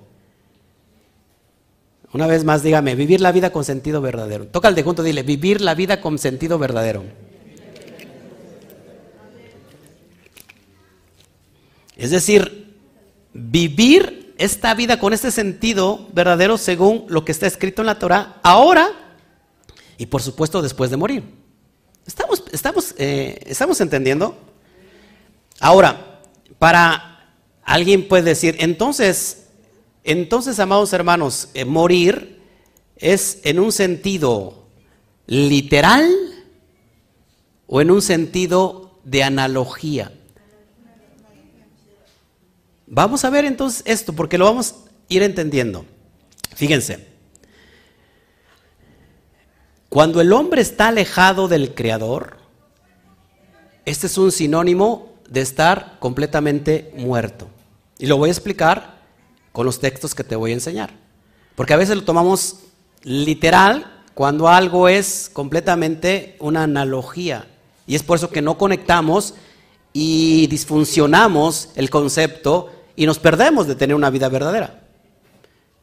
Una vez más, dígame, vivir la vida con sentido verdadero. Toca el de junto, dile, vivir la vida con sentido verdadero. Es decir, vivir esta vida con este sentido verdadero según lo que está escrito en la Torah, ahora y por supuesto después de morir. ¿Estamos, estamos, eh, ¿estamos entendiendo? Ahora, para alguien puede decir, entonces, entonces, amados hermanos, eh, morir es en un sentido literal o en un sentido de analogía. Vamos a ver entonces esto, porque lo vamos a ir entendiendo. Fíjense, cuando el hombre está alejado del Creador, este es un sinónimo de estar completamente muerto. Y lo voy a explicar con los textos que te voy a enseñar. Porque a veces lo tomamos literal cuando algo es completamente una analogía. Y es por eso que no conectamos y disfuncionamos el concepto y nos perdemos de tener una vida verdadera.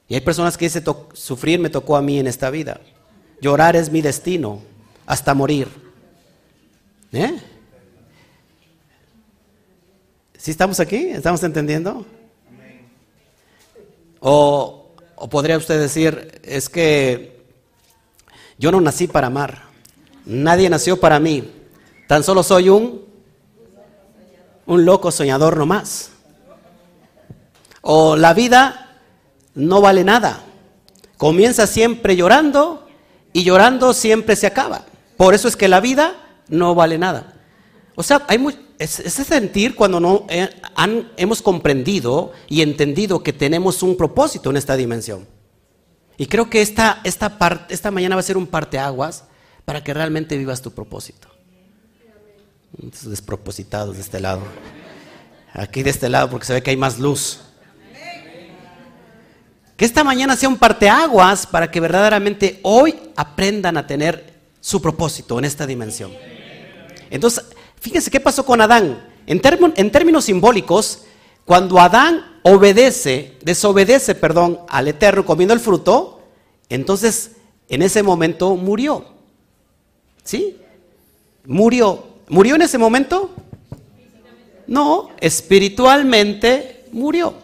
Y hay personas que dicen, sufrir me tocó a mí en esta vida. Llorar es mi destino hasta morir. ¿Eh? ¿Sí estamos aquí? ¿Estamos entendiendo? O, o podría usted decir, es que yo no nací para amar. Nadie nació para mí. Tan solo soy un, un loco soñador nomás. O la vida no vale nada. Comienza siempre llorando y llorando siempre se acaba. Por eso es que la vida no vale nada. O sea, hay ese sentir cuando no eh, hemos comprendido y entendido que tenemos un propósito en esta dimensión. Y creo que esta, esta, parte, esta mañana va a ser un parteaguas para que realmente vivas tu propósito. despropositados de este lado. Aquí de este lado porque se ve que hay más luz. Que esta mañana sea un parteaguas para que verdaderamente hoy aprendan a tener su propósito en esta dimensión. Entonces, fíjense qué pasó con Adán. En, en términos simbólicos, cuando Adán obedece, desobedece, perdón, al Eterno comiendo el fruto, entonces en ese momento murió. ¿Sí? Murió. ¿Murió en ese momento? No, espiritualmente murió.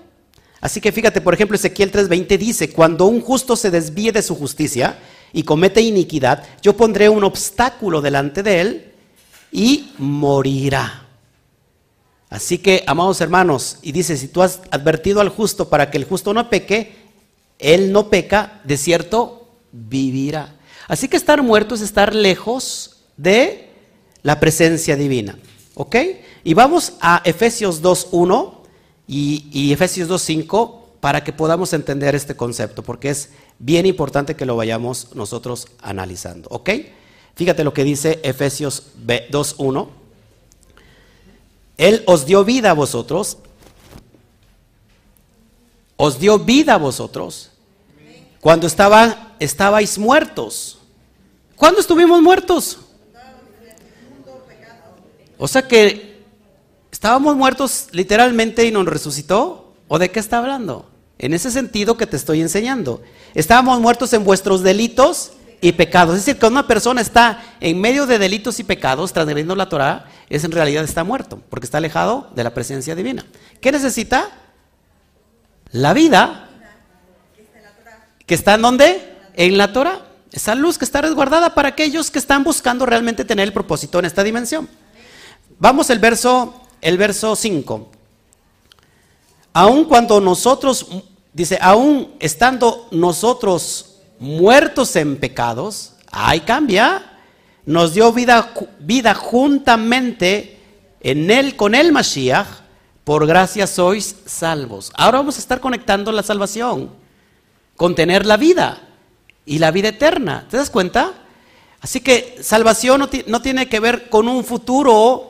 Así que fíjate, por ejemplo, Ezequiel 3:20 dice, cuando un justo se desvíe de su justicia y comete iniquidad, yo pondré un obstáculo delante de él y morirá. Así que, amados hermanos, y dice, si tú has advertido al justo para que el justo no peque, él no peca, de cierto, vivirá. Así que estar muerto es estar lejos de la presencia divina. ¿Ok? Y vamos a Efesios 2.1 y, Efesios 2.5 para que podamos entender este concepto, porque es bien importante que lo vayamos nosotros analizando. ¿Ok? Fíjate lo que dice Efesios 2.1. Él os dio vida a vosotros. Os dio vida a vosotros. Cuando estaba, estabais muertos. ¿Cuándo estuvimos muertos? O sea que ¿Estábamos muertos literalmente y nos resucitó? ¿O de qué está hablando? En ese sentido que te estoy enseñando. Estábamos muertos en vuestros delitos y pecados. Es decir, que una persona está en medio de delitos y pecados, transgrediendo la Torah, es en realidad está muerto, porque está alejado de la presencia divina. ¿Qué necesita? La vida que está en dónde? En la Torah. Esa luz que está resguardada para aquellos que están buscando realmente tener el propósito en esta dimensión. Vamos al verso el verso 5. Aun cuando nosotros, dice, aún estando nosotros muertos en pecados, ahí cambia, nos dio vida, vida juntamente en él, con el Mashiach, por gracia sois salvos. Ahora vamos a estar conectando la salvación con tener la vida y la vida eterna. ¿Te das cuenta? Así que salvación no, no tiene que ver con un futuro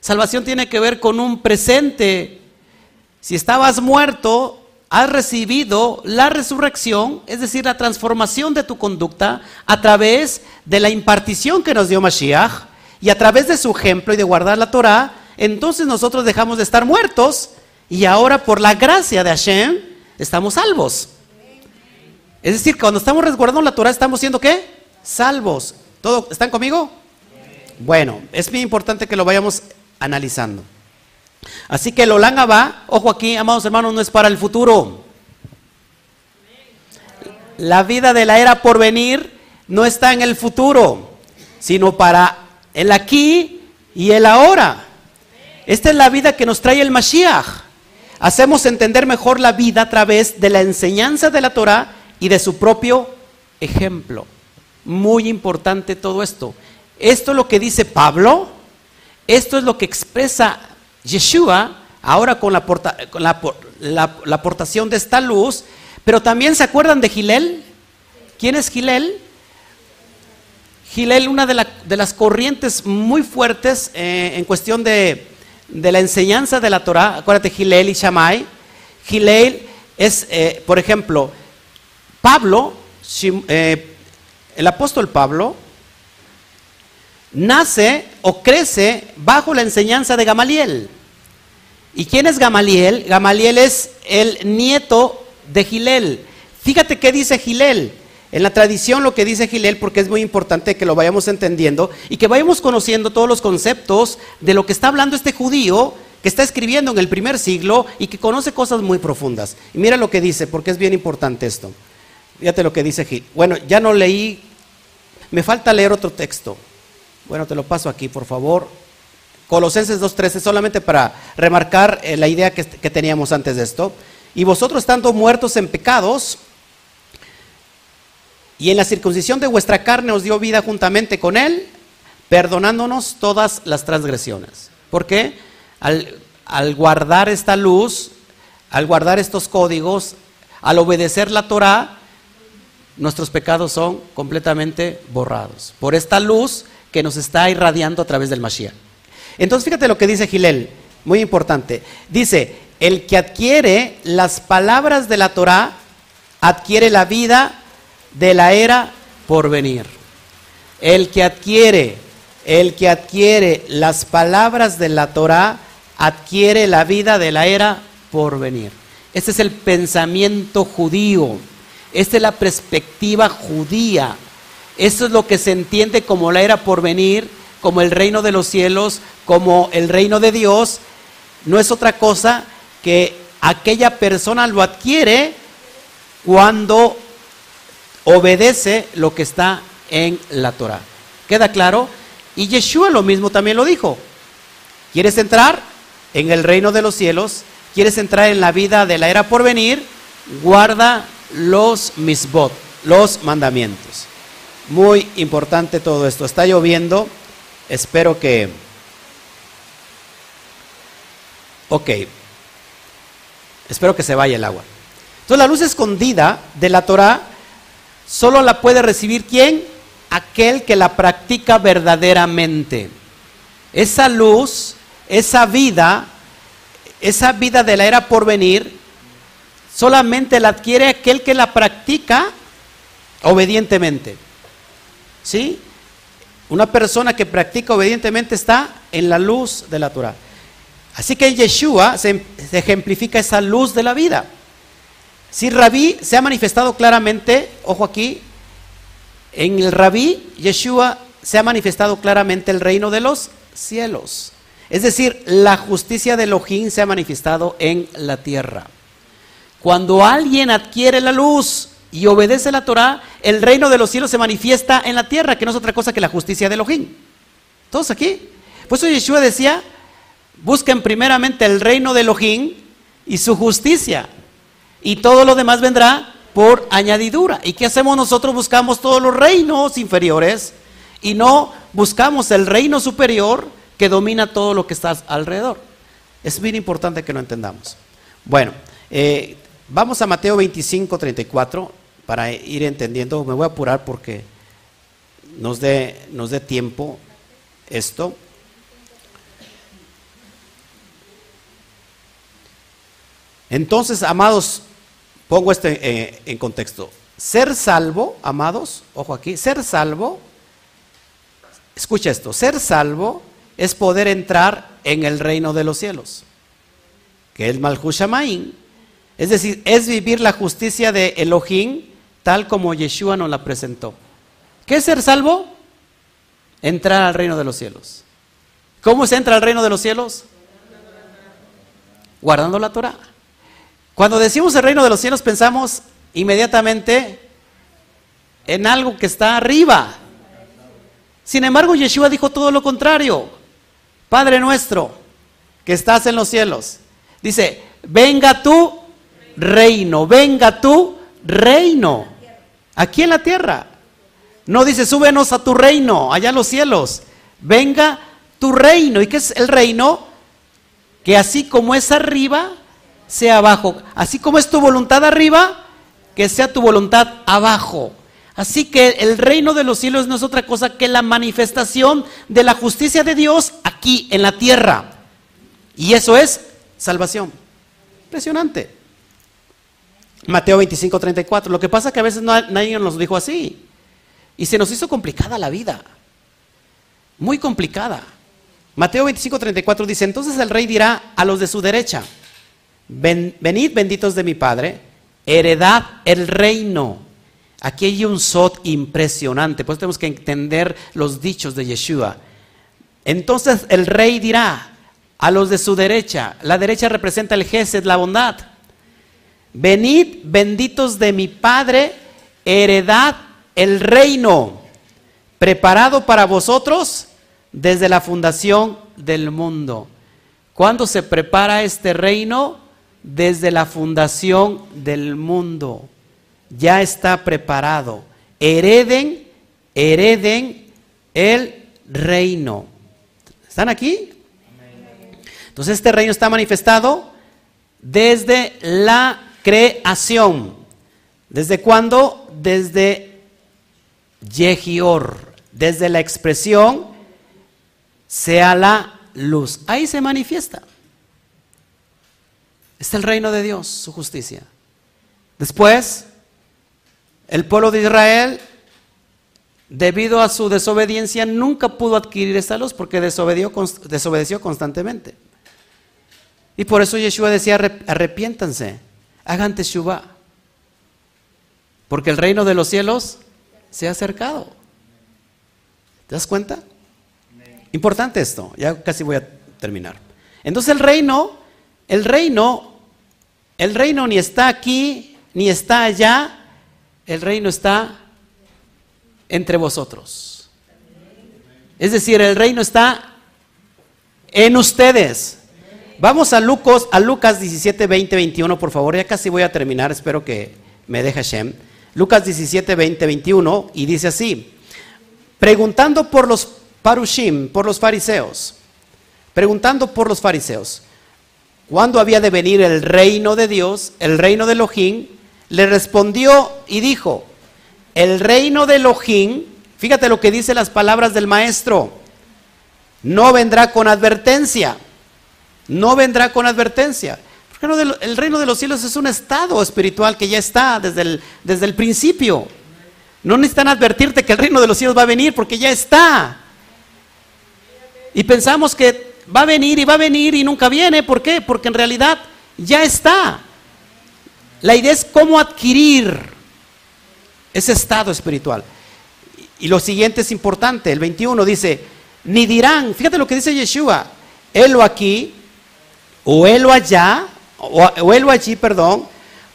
Salvación tiene que ver con un presente. Si estabas muerto, has recibido la resurrección, es decir, la transformación de tu conducta a través de la impartición que nos dio Mashiach y a través de su ejemplo y de guardar la Torah, entonces nosotros dejamos de estar muertos y ahora por la gracia de Hashem estamos salvos. Es decir, cuando estamos resguardando la Torah estamos siendo qué? Salvos. ¿Todo, ¿Están conmigo? Bueno, es muy importante que lo vayamos analizando. Así que el Olanga va, ojo aquí, amados hermanos, no es para el futuro. La vida de la era por venir no está en el futuro, sino para el aquí y el ahora. Esta es la vida que nos trae el Mashiach. Hacemos entender mejor la vida a través de la enseñanza de la Torah y de su propio ejemplo. Muy importante todo esto. Esto es lo que dice Pablo, esto es lo que expresa Yeshua ahora con la, aportación de esta luz, pero también se acuerdan de Gilel. ¿Quién es Gilel? Gilel, una de, las corrientes muy fuertes eh, en cuestión de, la enseñanza de la Torah, acuérdate Gilel y Shammai. Gilel es, eh, por ejemplo, Pablo, eh, el apóstol Pablo, nace o crece bajo la enseñanza de Gamaliel. ¿Y quién es Gamaliel? Gamaliel es el nieto de Gilel. Fíjate qué dice Gilel. En la tradición lo que dice Gilel, porque es muy importante que lo vayamos entendiendo y que vayamos conociendo todos los conceptos de lo que está hablando este judío que está escribiendo en el primer siglo y que conoce cosas muy profundas. Y mira lo que dice, porque es bien importante esto. Fíjate lo que dice Gil. Bueno, ya no leí, me falta leer otro texto. Bueno, te lo paso aquí, por favor. Colosenses 2.13, solamente para remarcar eh, la idea que, teníamos antes de esto. Y vosotros estando muertos en pecados, y en la circuncisión de vuestra carne os dio vida juntamente con Él, perdonándonos todas las transgresiones. ¿Por qué? Al, al, guardar esta luz, al guardar estos códigos, al obedecer la Torah, nuestros pecados son completamente borrados. Por esta luz que nos está irradiando a través del Mashiach. Entonces fíjate lo que dice Gilel, muy importante. Dice, el que adquiere las palabras de la Torah, adquiere la vida de la era por venir. El que adquiere, el que adquiere las palabras de la Torah, adquiere la vida de la era por venir. Este es el pensamiento judío. Esta es la perspectiva judía. Eso es lo que se entiende como la era por venir, como el reino de los cielos, como el reino de Dios. No es otra cosa que aquella persona lo adquiere cuando obedece lo que está en la Torah. ¿Queda claro? Y Yeshua lo mismo también lo dijo. ¿Quieres entrar en el reino de los cielos? ¿Quieres entrar en la vida de la era por venir? Guarda los misbot, los mandamientos. Muy importante todo esto. Está lloviendo. Espero que... Ok. Espero que se vaya el agua. Entonces la luz escondida de la Torah solo la puede recibir quién? Aquel que la practica verdaderamente. Esa luz, esa vida, esa vida de la era por venir, solamente la adquiere aquel que la practica obedientemente. ¿Sí? Una persona que practica obedientemente está en la luz de la Torah. Así que en Yeshua se, ejemplifica esa luz de la vida. Si Rabí se ha manifestado claramente, ojo aquí, en el Rabí, Yeshua se ha manifestado claramente el reino de los cielos. Es decir, la justicia de Elohim se ha manifestado en la tierra. Cuando alguien adquiere la luz, y obedece la Torah, el reino de los cielos se manifiesta en la tierra, que no es otra cosa que la justicia de Elohim. ¿Todos aquí? Por eso Yeshua decía, busquen primeramente el reino de Elohim y su justicia, y todo lo demás vendrá por añadidura. ¿Y qué hacemos nosotros? Buscamos todos los reinos inferiores y no buscamos el reino superior que domina todo lo que está alrededor. Es bien importante que lo entendamos. Bueno, eh, vamos a Mateo 25, 34 para ir entendiendo, me voy a apurar porque nos dé, nos dé tiempo esto. Entonces, amados, pongo esto en, contexto. Ser salvo, amados, ojo aquí, ser salvo, escucha esto, ser salvo es poder entrar en el reino de los cielos, que es Malhushamain. Es decir, es vivir la justicia de Elohim tal como Yeshua nos la presentó. ¿Qué es ser salvo? Entrar al reino de los cielos. ¿Cómo se entra al reino de los cielos? Guardando la Torah. Cuando decimos el reino de los cielos pensamos inmediatamente en algo que está arriba. Sin embargo, Yeshua dijo todo lo contrario. Padre nuestro, que estás en los cielos. Dice, venga tu reino, venga tu reino. Aquí en la tierra. No dice, súbenos a tu reino, allá en los cielos. Venga tu reino. ¿Y qué es el reino? Que así como es arriba, sea abajo. Así como es tu voluntad arriba, que sea tu voluntad abajo. Así que el reino de los cielos no es otra cosa que la manifestación de la justicia de Dios aquí en la tierra. Y eso es salvación. Impresionante. Mateo 25, 34. Lo que pasa es que a veces nadie nos dijo así. Y se nos hizo complicada la vida. Muy complicada. Mateo 25, 34 dice, entonces el rey dirá a los de su derecha, venid benditos de mi Padre, heredad el reino Aquí hay un sot impresionante, pues tenemos que entender los dichos de Yeshua. Entonces el rey dirá a los de su derecha, la derecha representa el Gesed, la bondad. Venid benditos de mi Padre, heredad el reino, preparado para vosotros desde la fundación del mundo. ¿Cuándo se prepara este reino? Desde la fundación del mundo ya está preparado. Hereden, hereden el reino. ¿Están aquí? Entonces este reino está manifestado desde la creación. ¿Desde cuándo? Desde Yehior, desde la expresión sea la luz. Ahí se manifiesta. Está el reino de Dios, su justicia. Después el pueblo de Israel, debido a su desobediencia, nunca pudo adquirir esa luz porque desobedeció, constantemente. Y por eso Yeshua decía, arrepiéntanse, hagan teshuva, porque el reino de los cielos se ha acercado. ¿Te das cuenta? Importante esto, ya casi voy a terminar. Entonces el reino, el reino, el reino ni está aquí, ni está allá, el reino está entre vosotros. Es decir, el reino está en ustedes. Vamos a Lucas, a Lucas 17, 20, 21, por favor. Ya casi voy a terminar, espero que me deje Shem. Lucas 17, 20, 21, y dice así: Preguntando por los parushim, por los fariseos, preguntando por los fariseos, ¿cuándo había de venir el reino de Dios, el reino de Elohim? le respondió y dijo, el reino de Elohim, fíjate lo que dice las palabras del maestro, no vendrá con advertencia, no vendrá con advertencia. Porque el reino de los cielos es un estado espiritual que ya está desde el, desde el principio. No necesitan advertirte que el reino de los cielos va a venir porque ya está. Y pensamos que va a venir y va a venir y nunca viene. ¿Por qué? Porque en realidad ya está. La idea es cómo adquirir ese estado espiritual. Y lo siguiente es importante, el 21 dice, ni dirán, fíjate lo que dice Yeshua, helo aquí, o helo allá, o, o allí, perdón,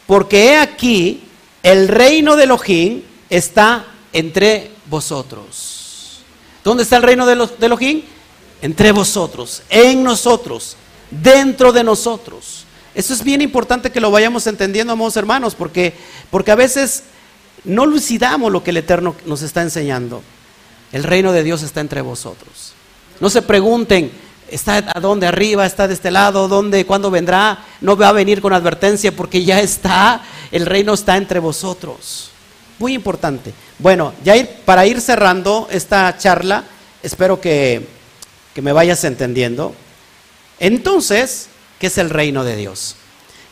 porque he aquí, el reino de Elohim está entre vosotros. ¿Dónde está el reino de, de Elohim? Entre vosotros, en nosotros, dentro de nosotros. Eso es bien importante que lo vayamos entendiendo, amados hermanos, porque, porque a veces no lucidamos lo que el Eterno nos está enseñando. El reino de Dios está entre vosotros. No se pregunten, ¿está a dónde? ¿Arriba? ¿Está de este lado? ¿Dónde? ¿Cuándo vendrá? No va a venir con advertencia porque ya está, el reino está entre vosotros. Muy importante. Bueno, ya para ir cerrando esta charla, espero que, que me vayas entendiendo. Entonces, ¿Qué es el reino de Dios.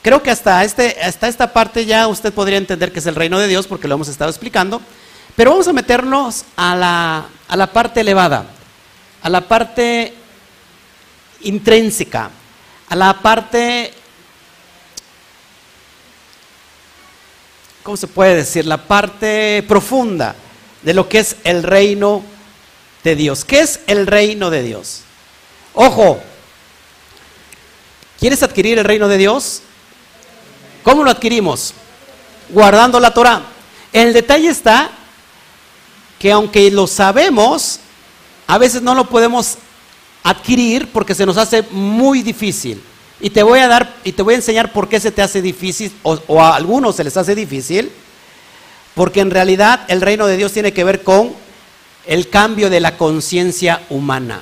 Creo que hasta, este, hasta esta parte ya usted podría entender que es el reino de Dios porque lo hemos estado explicando. Pero vamos a meternos a la, a la parte elevada, a la parte intrínseca, a la parte, ¿cómo se puede decir? La parte profunda de lo que es el reino de Dios. ¿Qué es el reino de Dios? Ojo, ¿Quieres adquirir el reino de Dios? ¿Cómo lo adquirimos? Guardando la Torah. El detalle está que aunque lo sabemos, a veces no lo podemos adquirir porque se nos hace muy difícil. Y te voy a dar y te voy a enseñar por qué se te hace difícil o, o a algunos se les hace difícil. Porque en realidad el reino de Dios tiene que ver con el cambio de la conciencia humana.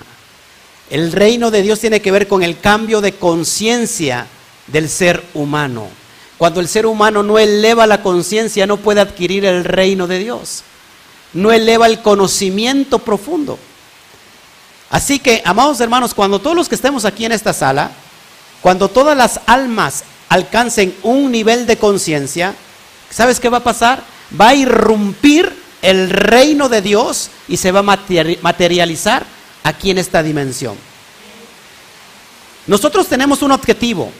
El reino de Dios tiene que ver con el cambio de conciencia del ser humano. Cuando el ser humano no eleva la conciencia, no puede adquirir el reino de Dios. No eleva el conocimiento profundo. Así que, amados hermanos, cuando todos los que estemos aquí en esta sala, cuando todas las almas alcancen un nivel de conciencia, ¿sabes qué va a pasar? Va a irrumpir el reino de Dios y se va a materializar aquí en esta dimensión. Nosotros tenemos un objetivo.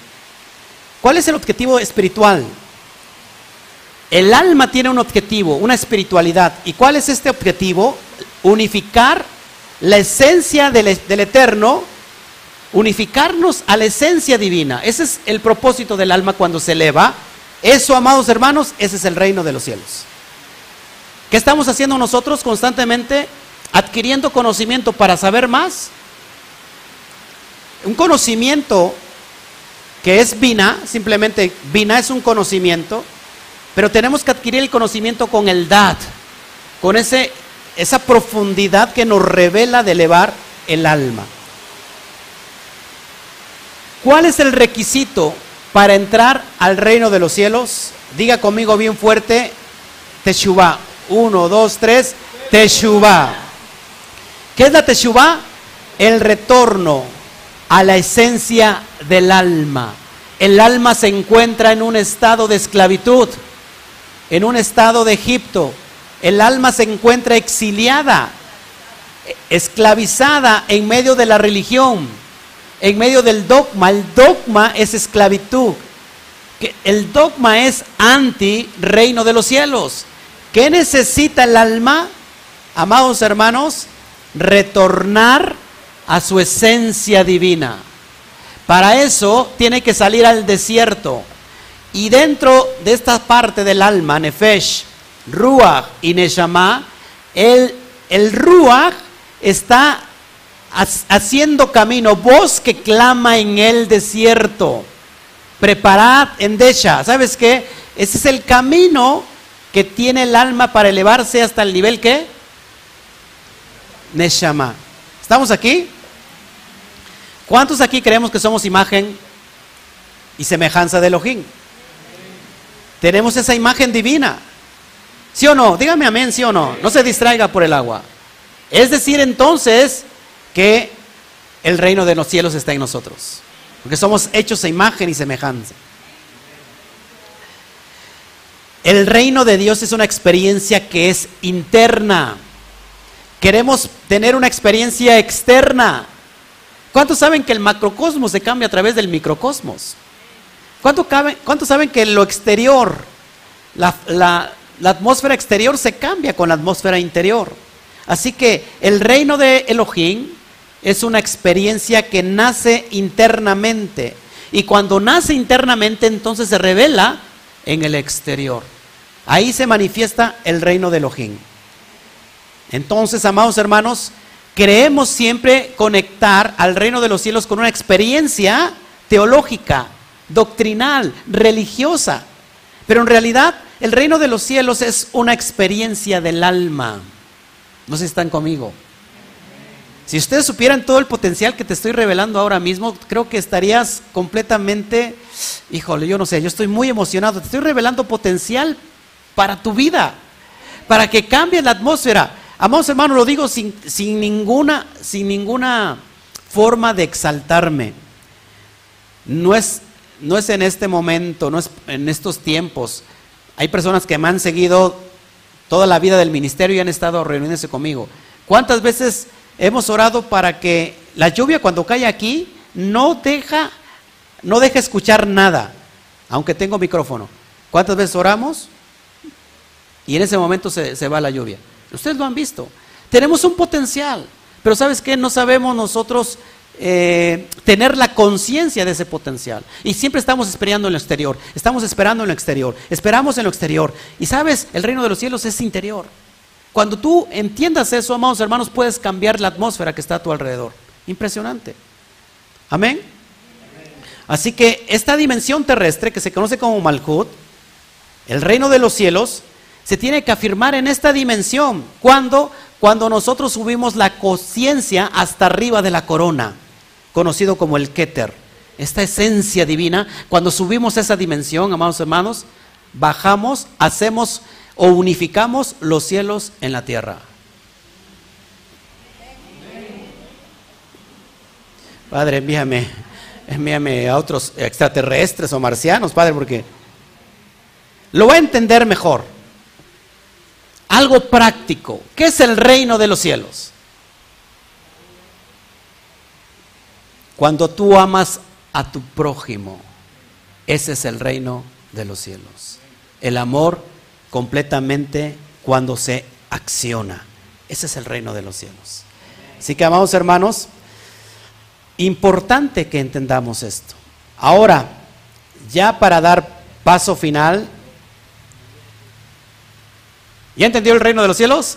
¿Cuál es el objetivo espiritual? El alma tiene un objetivo, una espiritualidad. ¿Y cuál es este objetivo? Unificar la esencia del, del, eterno, unificarnos a la esencia divina. Ese es el propósito del alma cuando se eleva. Eso, amados hermanos, ese es el reino de los cielos. ¿Qué estamos haciendo nosotros constantemente? Adquiriendo conocimiento para saber más. Un conocimiento que es vina, simplemente vina es un conocimiento, pero tenemos que adquirir el conocimiento con el dad, con ese, esa profundidad que nos revela de elevar el alma. ¿Cuál es el requisito para entrar al reino de los cielos? Diga conmigo bien fuerte, Teshuvah. Uno, dos, tres. Teshuvah. ¿Qué es la Teshuvah? El retorno a la esencia del alma. El alma se encuentra en un estado de esclavitud, en un estado de Egipto. El alma se encuentra exiliada, esclavizada en medio de la religión, en medio del dogma. El dogma es esclavitud. El dogma es anti reino de los cielos. ¿Qué necesita el alma, amados hermanos? Retornar a su esencia divina. Para eso tiene que salir al desierto. Y dentro de esta parte del alma, Nefesh, Ruach y Neshama, el, el Ruach está haciendo camino, voz que clama en el desierto. Preparad en Desha. ¿Sabes qué? Ese es el camino que tiene el alma para elevarse hasta el nivel que Neshama. ¿Estamos aquí? ¿Cuántos aquí creemos que somos imagen y semejanza de Elohim? Tenemos esa imagen divina. ¿Sí o no? Dígame amén, sí o no. No se distraiga por el agua. Es decir, entonces, que el reino de los cielos está en nosotros. Porque somos hechos a imagen y semejanza. El reino de Dios es una experiencia que es interna. Queremos tener una experiencia externa. ¿Cuántos saben que el macrocosmos se cambia a través del microcosmos? ¿Cuántos saben que lo exterior, la, la atmósfera exterior se cambia con la atmósfera interior? Así que el reino de Elohim es una experiencia que nace internamente. Y cuando nace internamente, entonces se revela en el exterior. Ahí se manifiesta el reino de Elohim. Entonces, amados hermanos, creemos siempre conectar al reino de los cielos con una experiencia teológica, doctrinal, religiosa. Pero en realidad, el reino de los cielos es una experiencia del alma. No sé si están conmigo. Si ustedes supieran todo el potencial que te estoy revelando ahora mismo, creo que estarías completamente, híjole, yo no sé, yo estoy muy emocionado. Te estoy revelando potencial para tu vida, para que cambie la atmósfera. Amados hermanos, lo digo sin, sin, ninguna, sin ninguna forma de exaltarme. No es, no es en este momento, no es en estos tiempos. Hay personas que me han seguido toda la vida del ministerio y han estado reuniéndose conmigo. ¿Cuántas veces hemos orado para que la lluvia cuando cae aquí no deja, no deja escuchar nada, aunque tengo micrófono? ¿Cuántas veces oramos? Y en ese momento se, se va la lluvia. Ustedes lo han visto. Tenemos un potencial, pero ¿sabes qué? No sabemos nosotros eh, tener la conciencia de ese potencial. Y siempre estamos esperando en lo exterior, estamos esperando en lo exterior, esperamos en lo exterior. Y sabes, el reino de los cielos es interior. Cuando tú entiendas eso, amados hermanos, puedes cambiar la atmósfera que está a tu alrededor. Impresionante. Amén. Así que esta dimensión terrestre que se conoce como Malkut, el reino de los cielos, se tiene que afirmar en esta dimensión. ¿Cuándo? Cuando nosotros subimos la conciencia hasta arriba de la corona, conocido como el Keter. Esta esencia divina, cuando subimos esa dimensión, amados hermanos, bajamos, hacemos o unificamos los cielos en la tierra. Padre, envíame, envíame a otros extraterrestres o marcianos, Padre, porque lo va a entender mejor. Algo práctico. ¿Qué es el reino de los cielos? Cuando tú amas a tu prójimo, ese es el reino de los cielos. El amor completamente cuando se acciona. Ese es el reino de los cielos. Así que, amados hermanos, importante que entendamos esto. Ahora, ya para dar paso final, ¿ya entendió el reino de los cielos?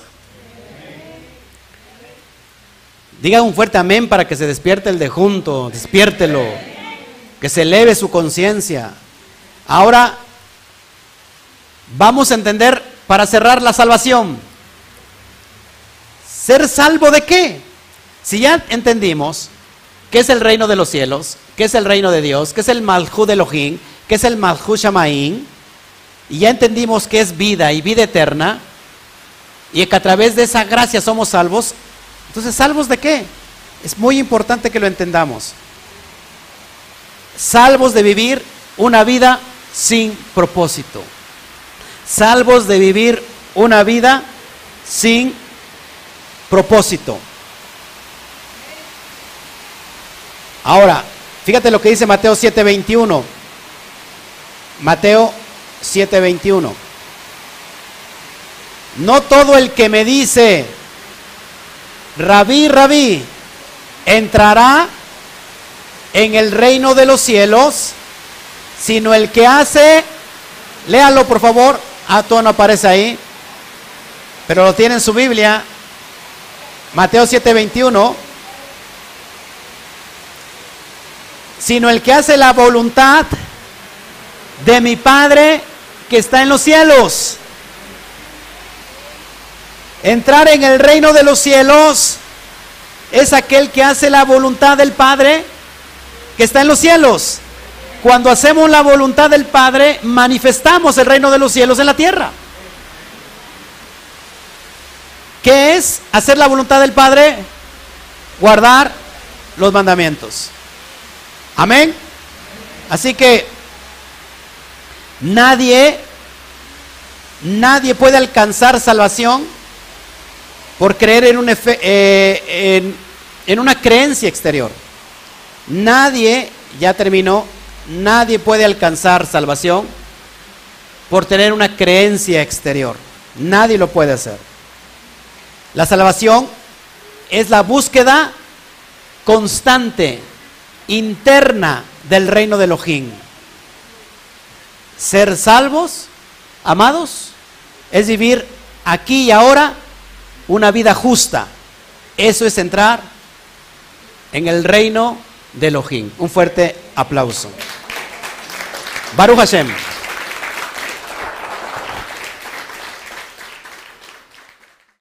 Diga un fuerte amén para que se despierte el de junto, despiértelo, que se eleve su conciencia. Ahora Vamos a entender para cerrar la salvación. ¿Ser salvo de qué? Si ya entendimos qué es el reino de los cielos, qué es el reino de Dios, qué es el Malhud Elohim, qué es el Malhud Shamaín, y ya entendimos qué es vida y vida eterna, y que a través de esa gracia somos salvos, entonces, ¿salvos de qué? Es muy importante que lo entendamos. Salvos de vivir una vida sin propósito salvos de vivir una vida sin propósito. Ahora, fíjate lo que dice Mateo 7:21. Mateo 7:21. No todo el que me dice, rabí, rabí, entrará en el reino de los cielos, sino el que hace, léalo por favor, Ah, todo no aparece ahí. Pero lo tiene en su Biblia. Mateo 7:21. Sino el que hace la voluntad de mi Padre que está en los cielos. Entrar en el reino de los cielos es aquel que hace la voluntad del Padre que está en los cielos. Cuando hacemos la voluntad del Padre, manifestamos el reino de los cielos en la tierra. ¿Qué es hacer la voluntad del Padre? Guardar los mandamientos. Amén. Así que nadie, nadie puede alcanzar salvación por creer eh, en una creencia exterior. Nadie, ya terminó, Nadie puede alcanzar salvación por tener una creencia exterior. Nadie lo puede hacer. La salvación es la búsqueda constante, interna del reino de Elohim. Ser salvos, amados, es vivir aquí y ahora una vida justa. Eso es entrar en el reino de Elohim. Un fuerte aplauso. Baruch Hashem.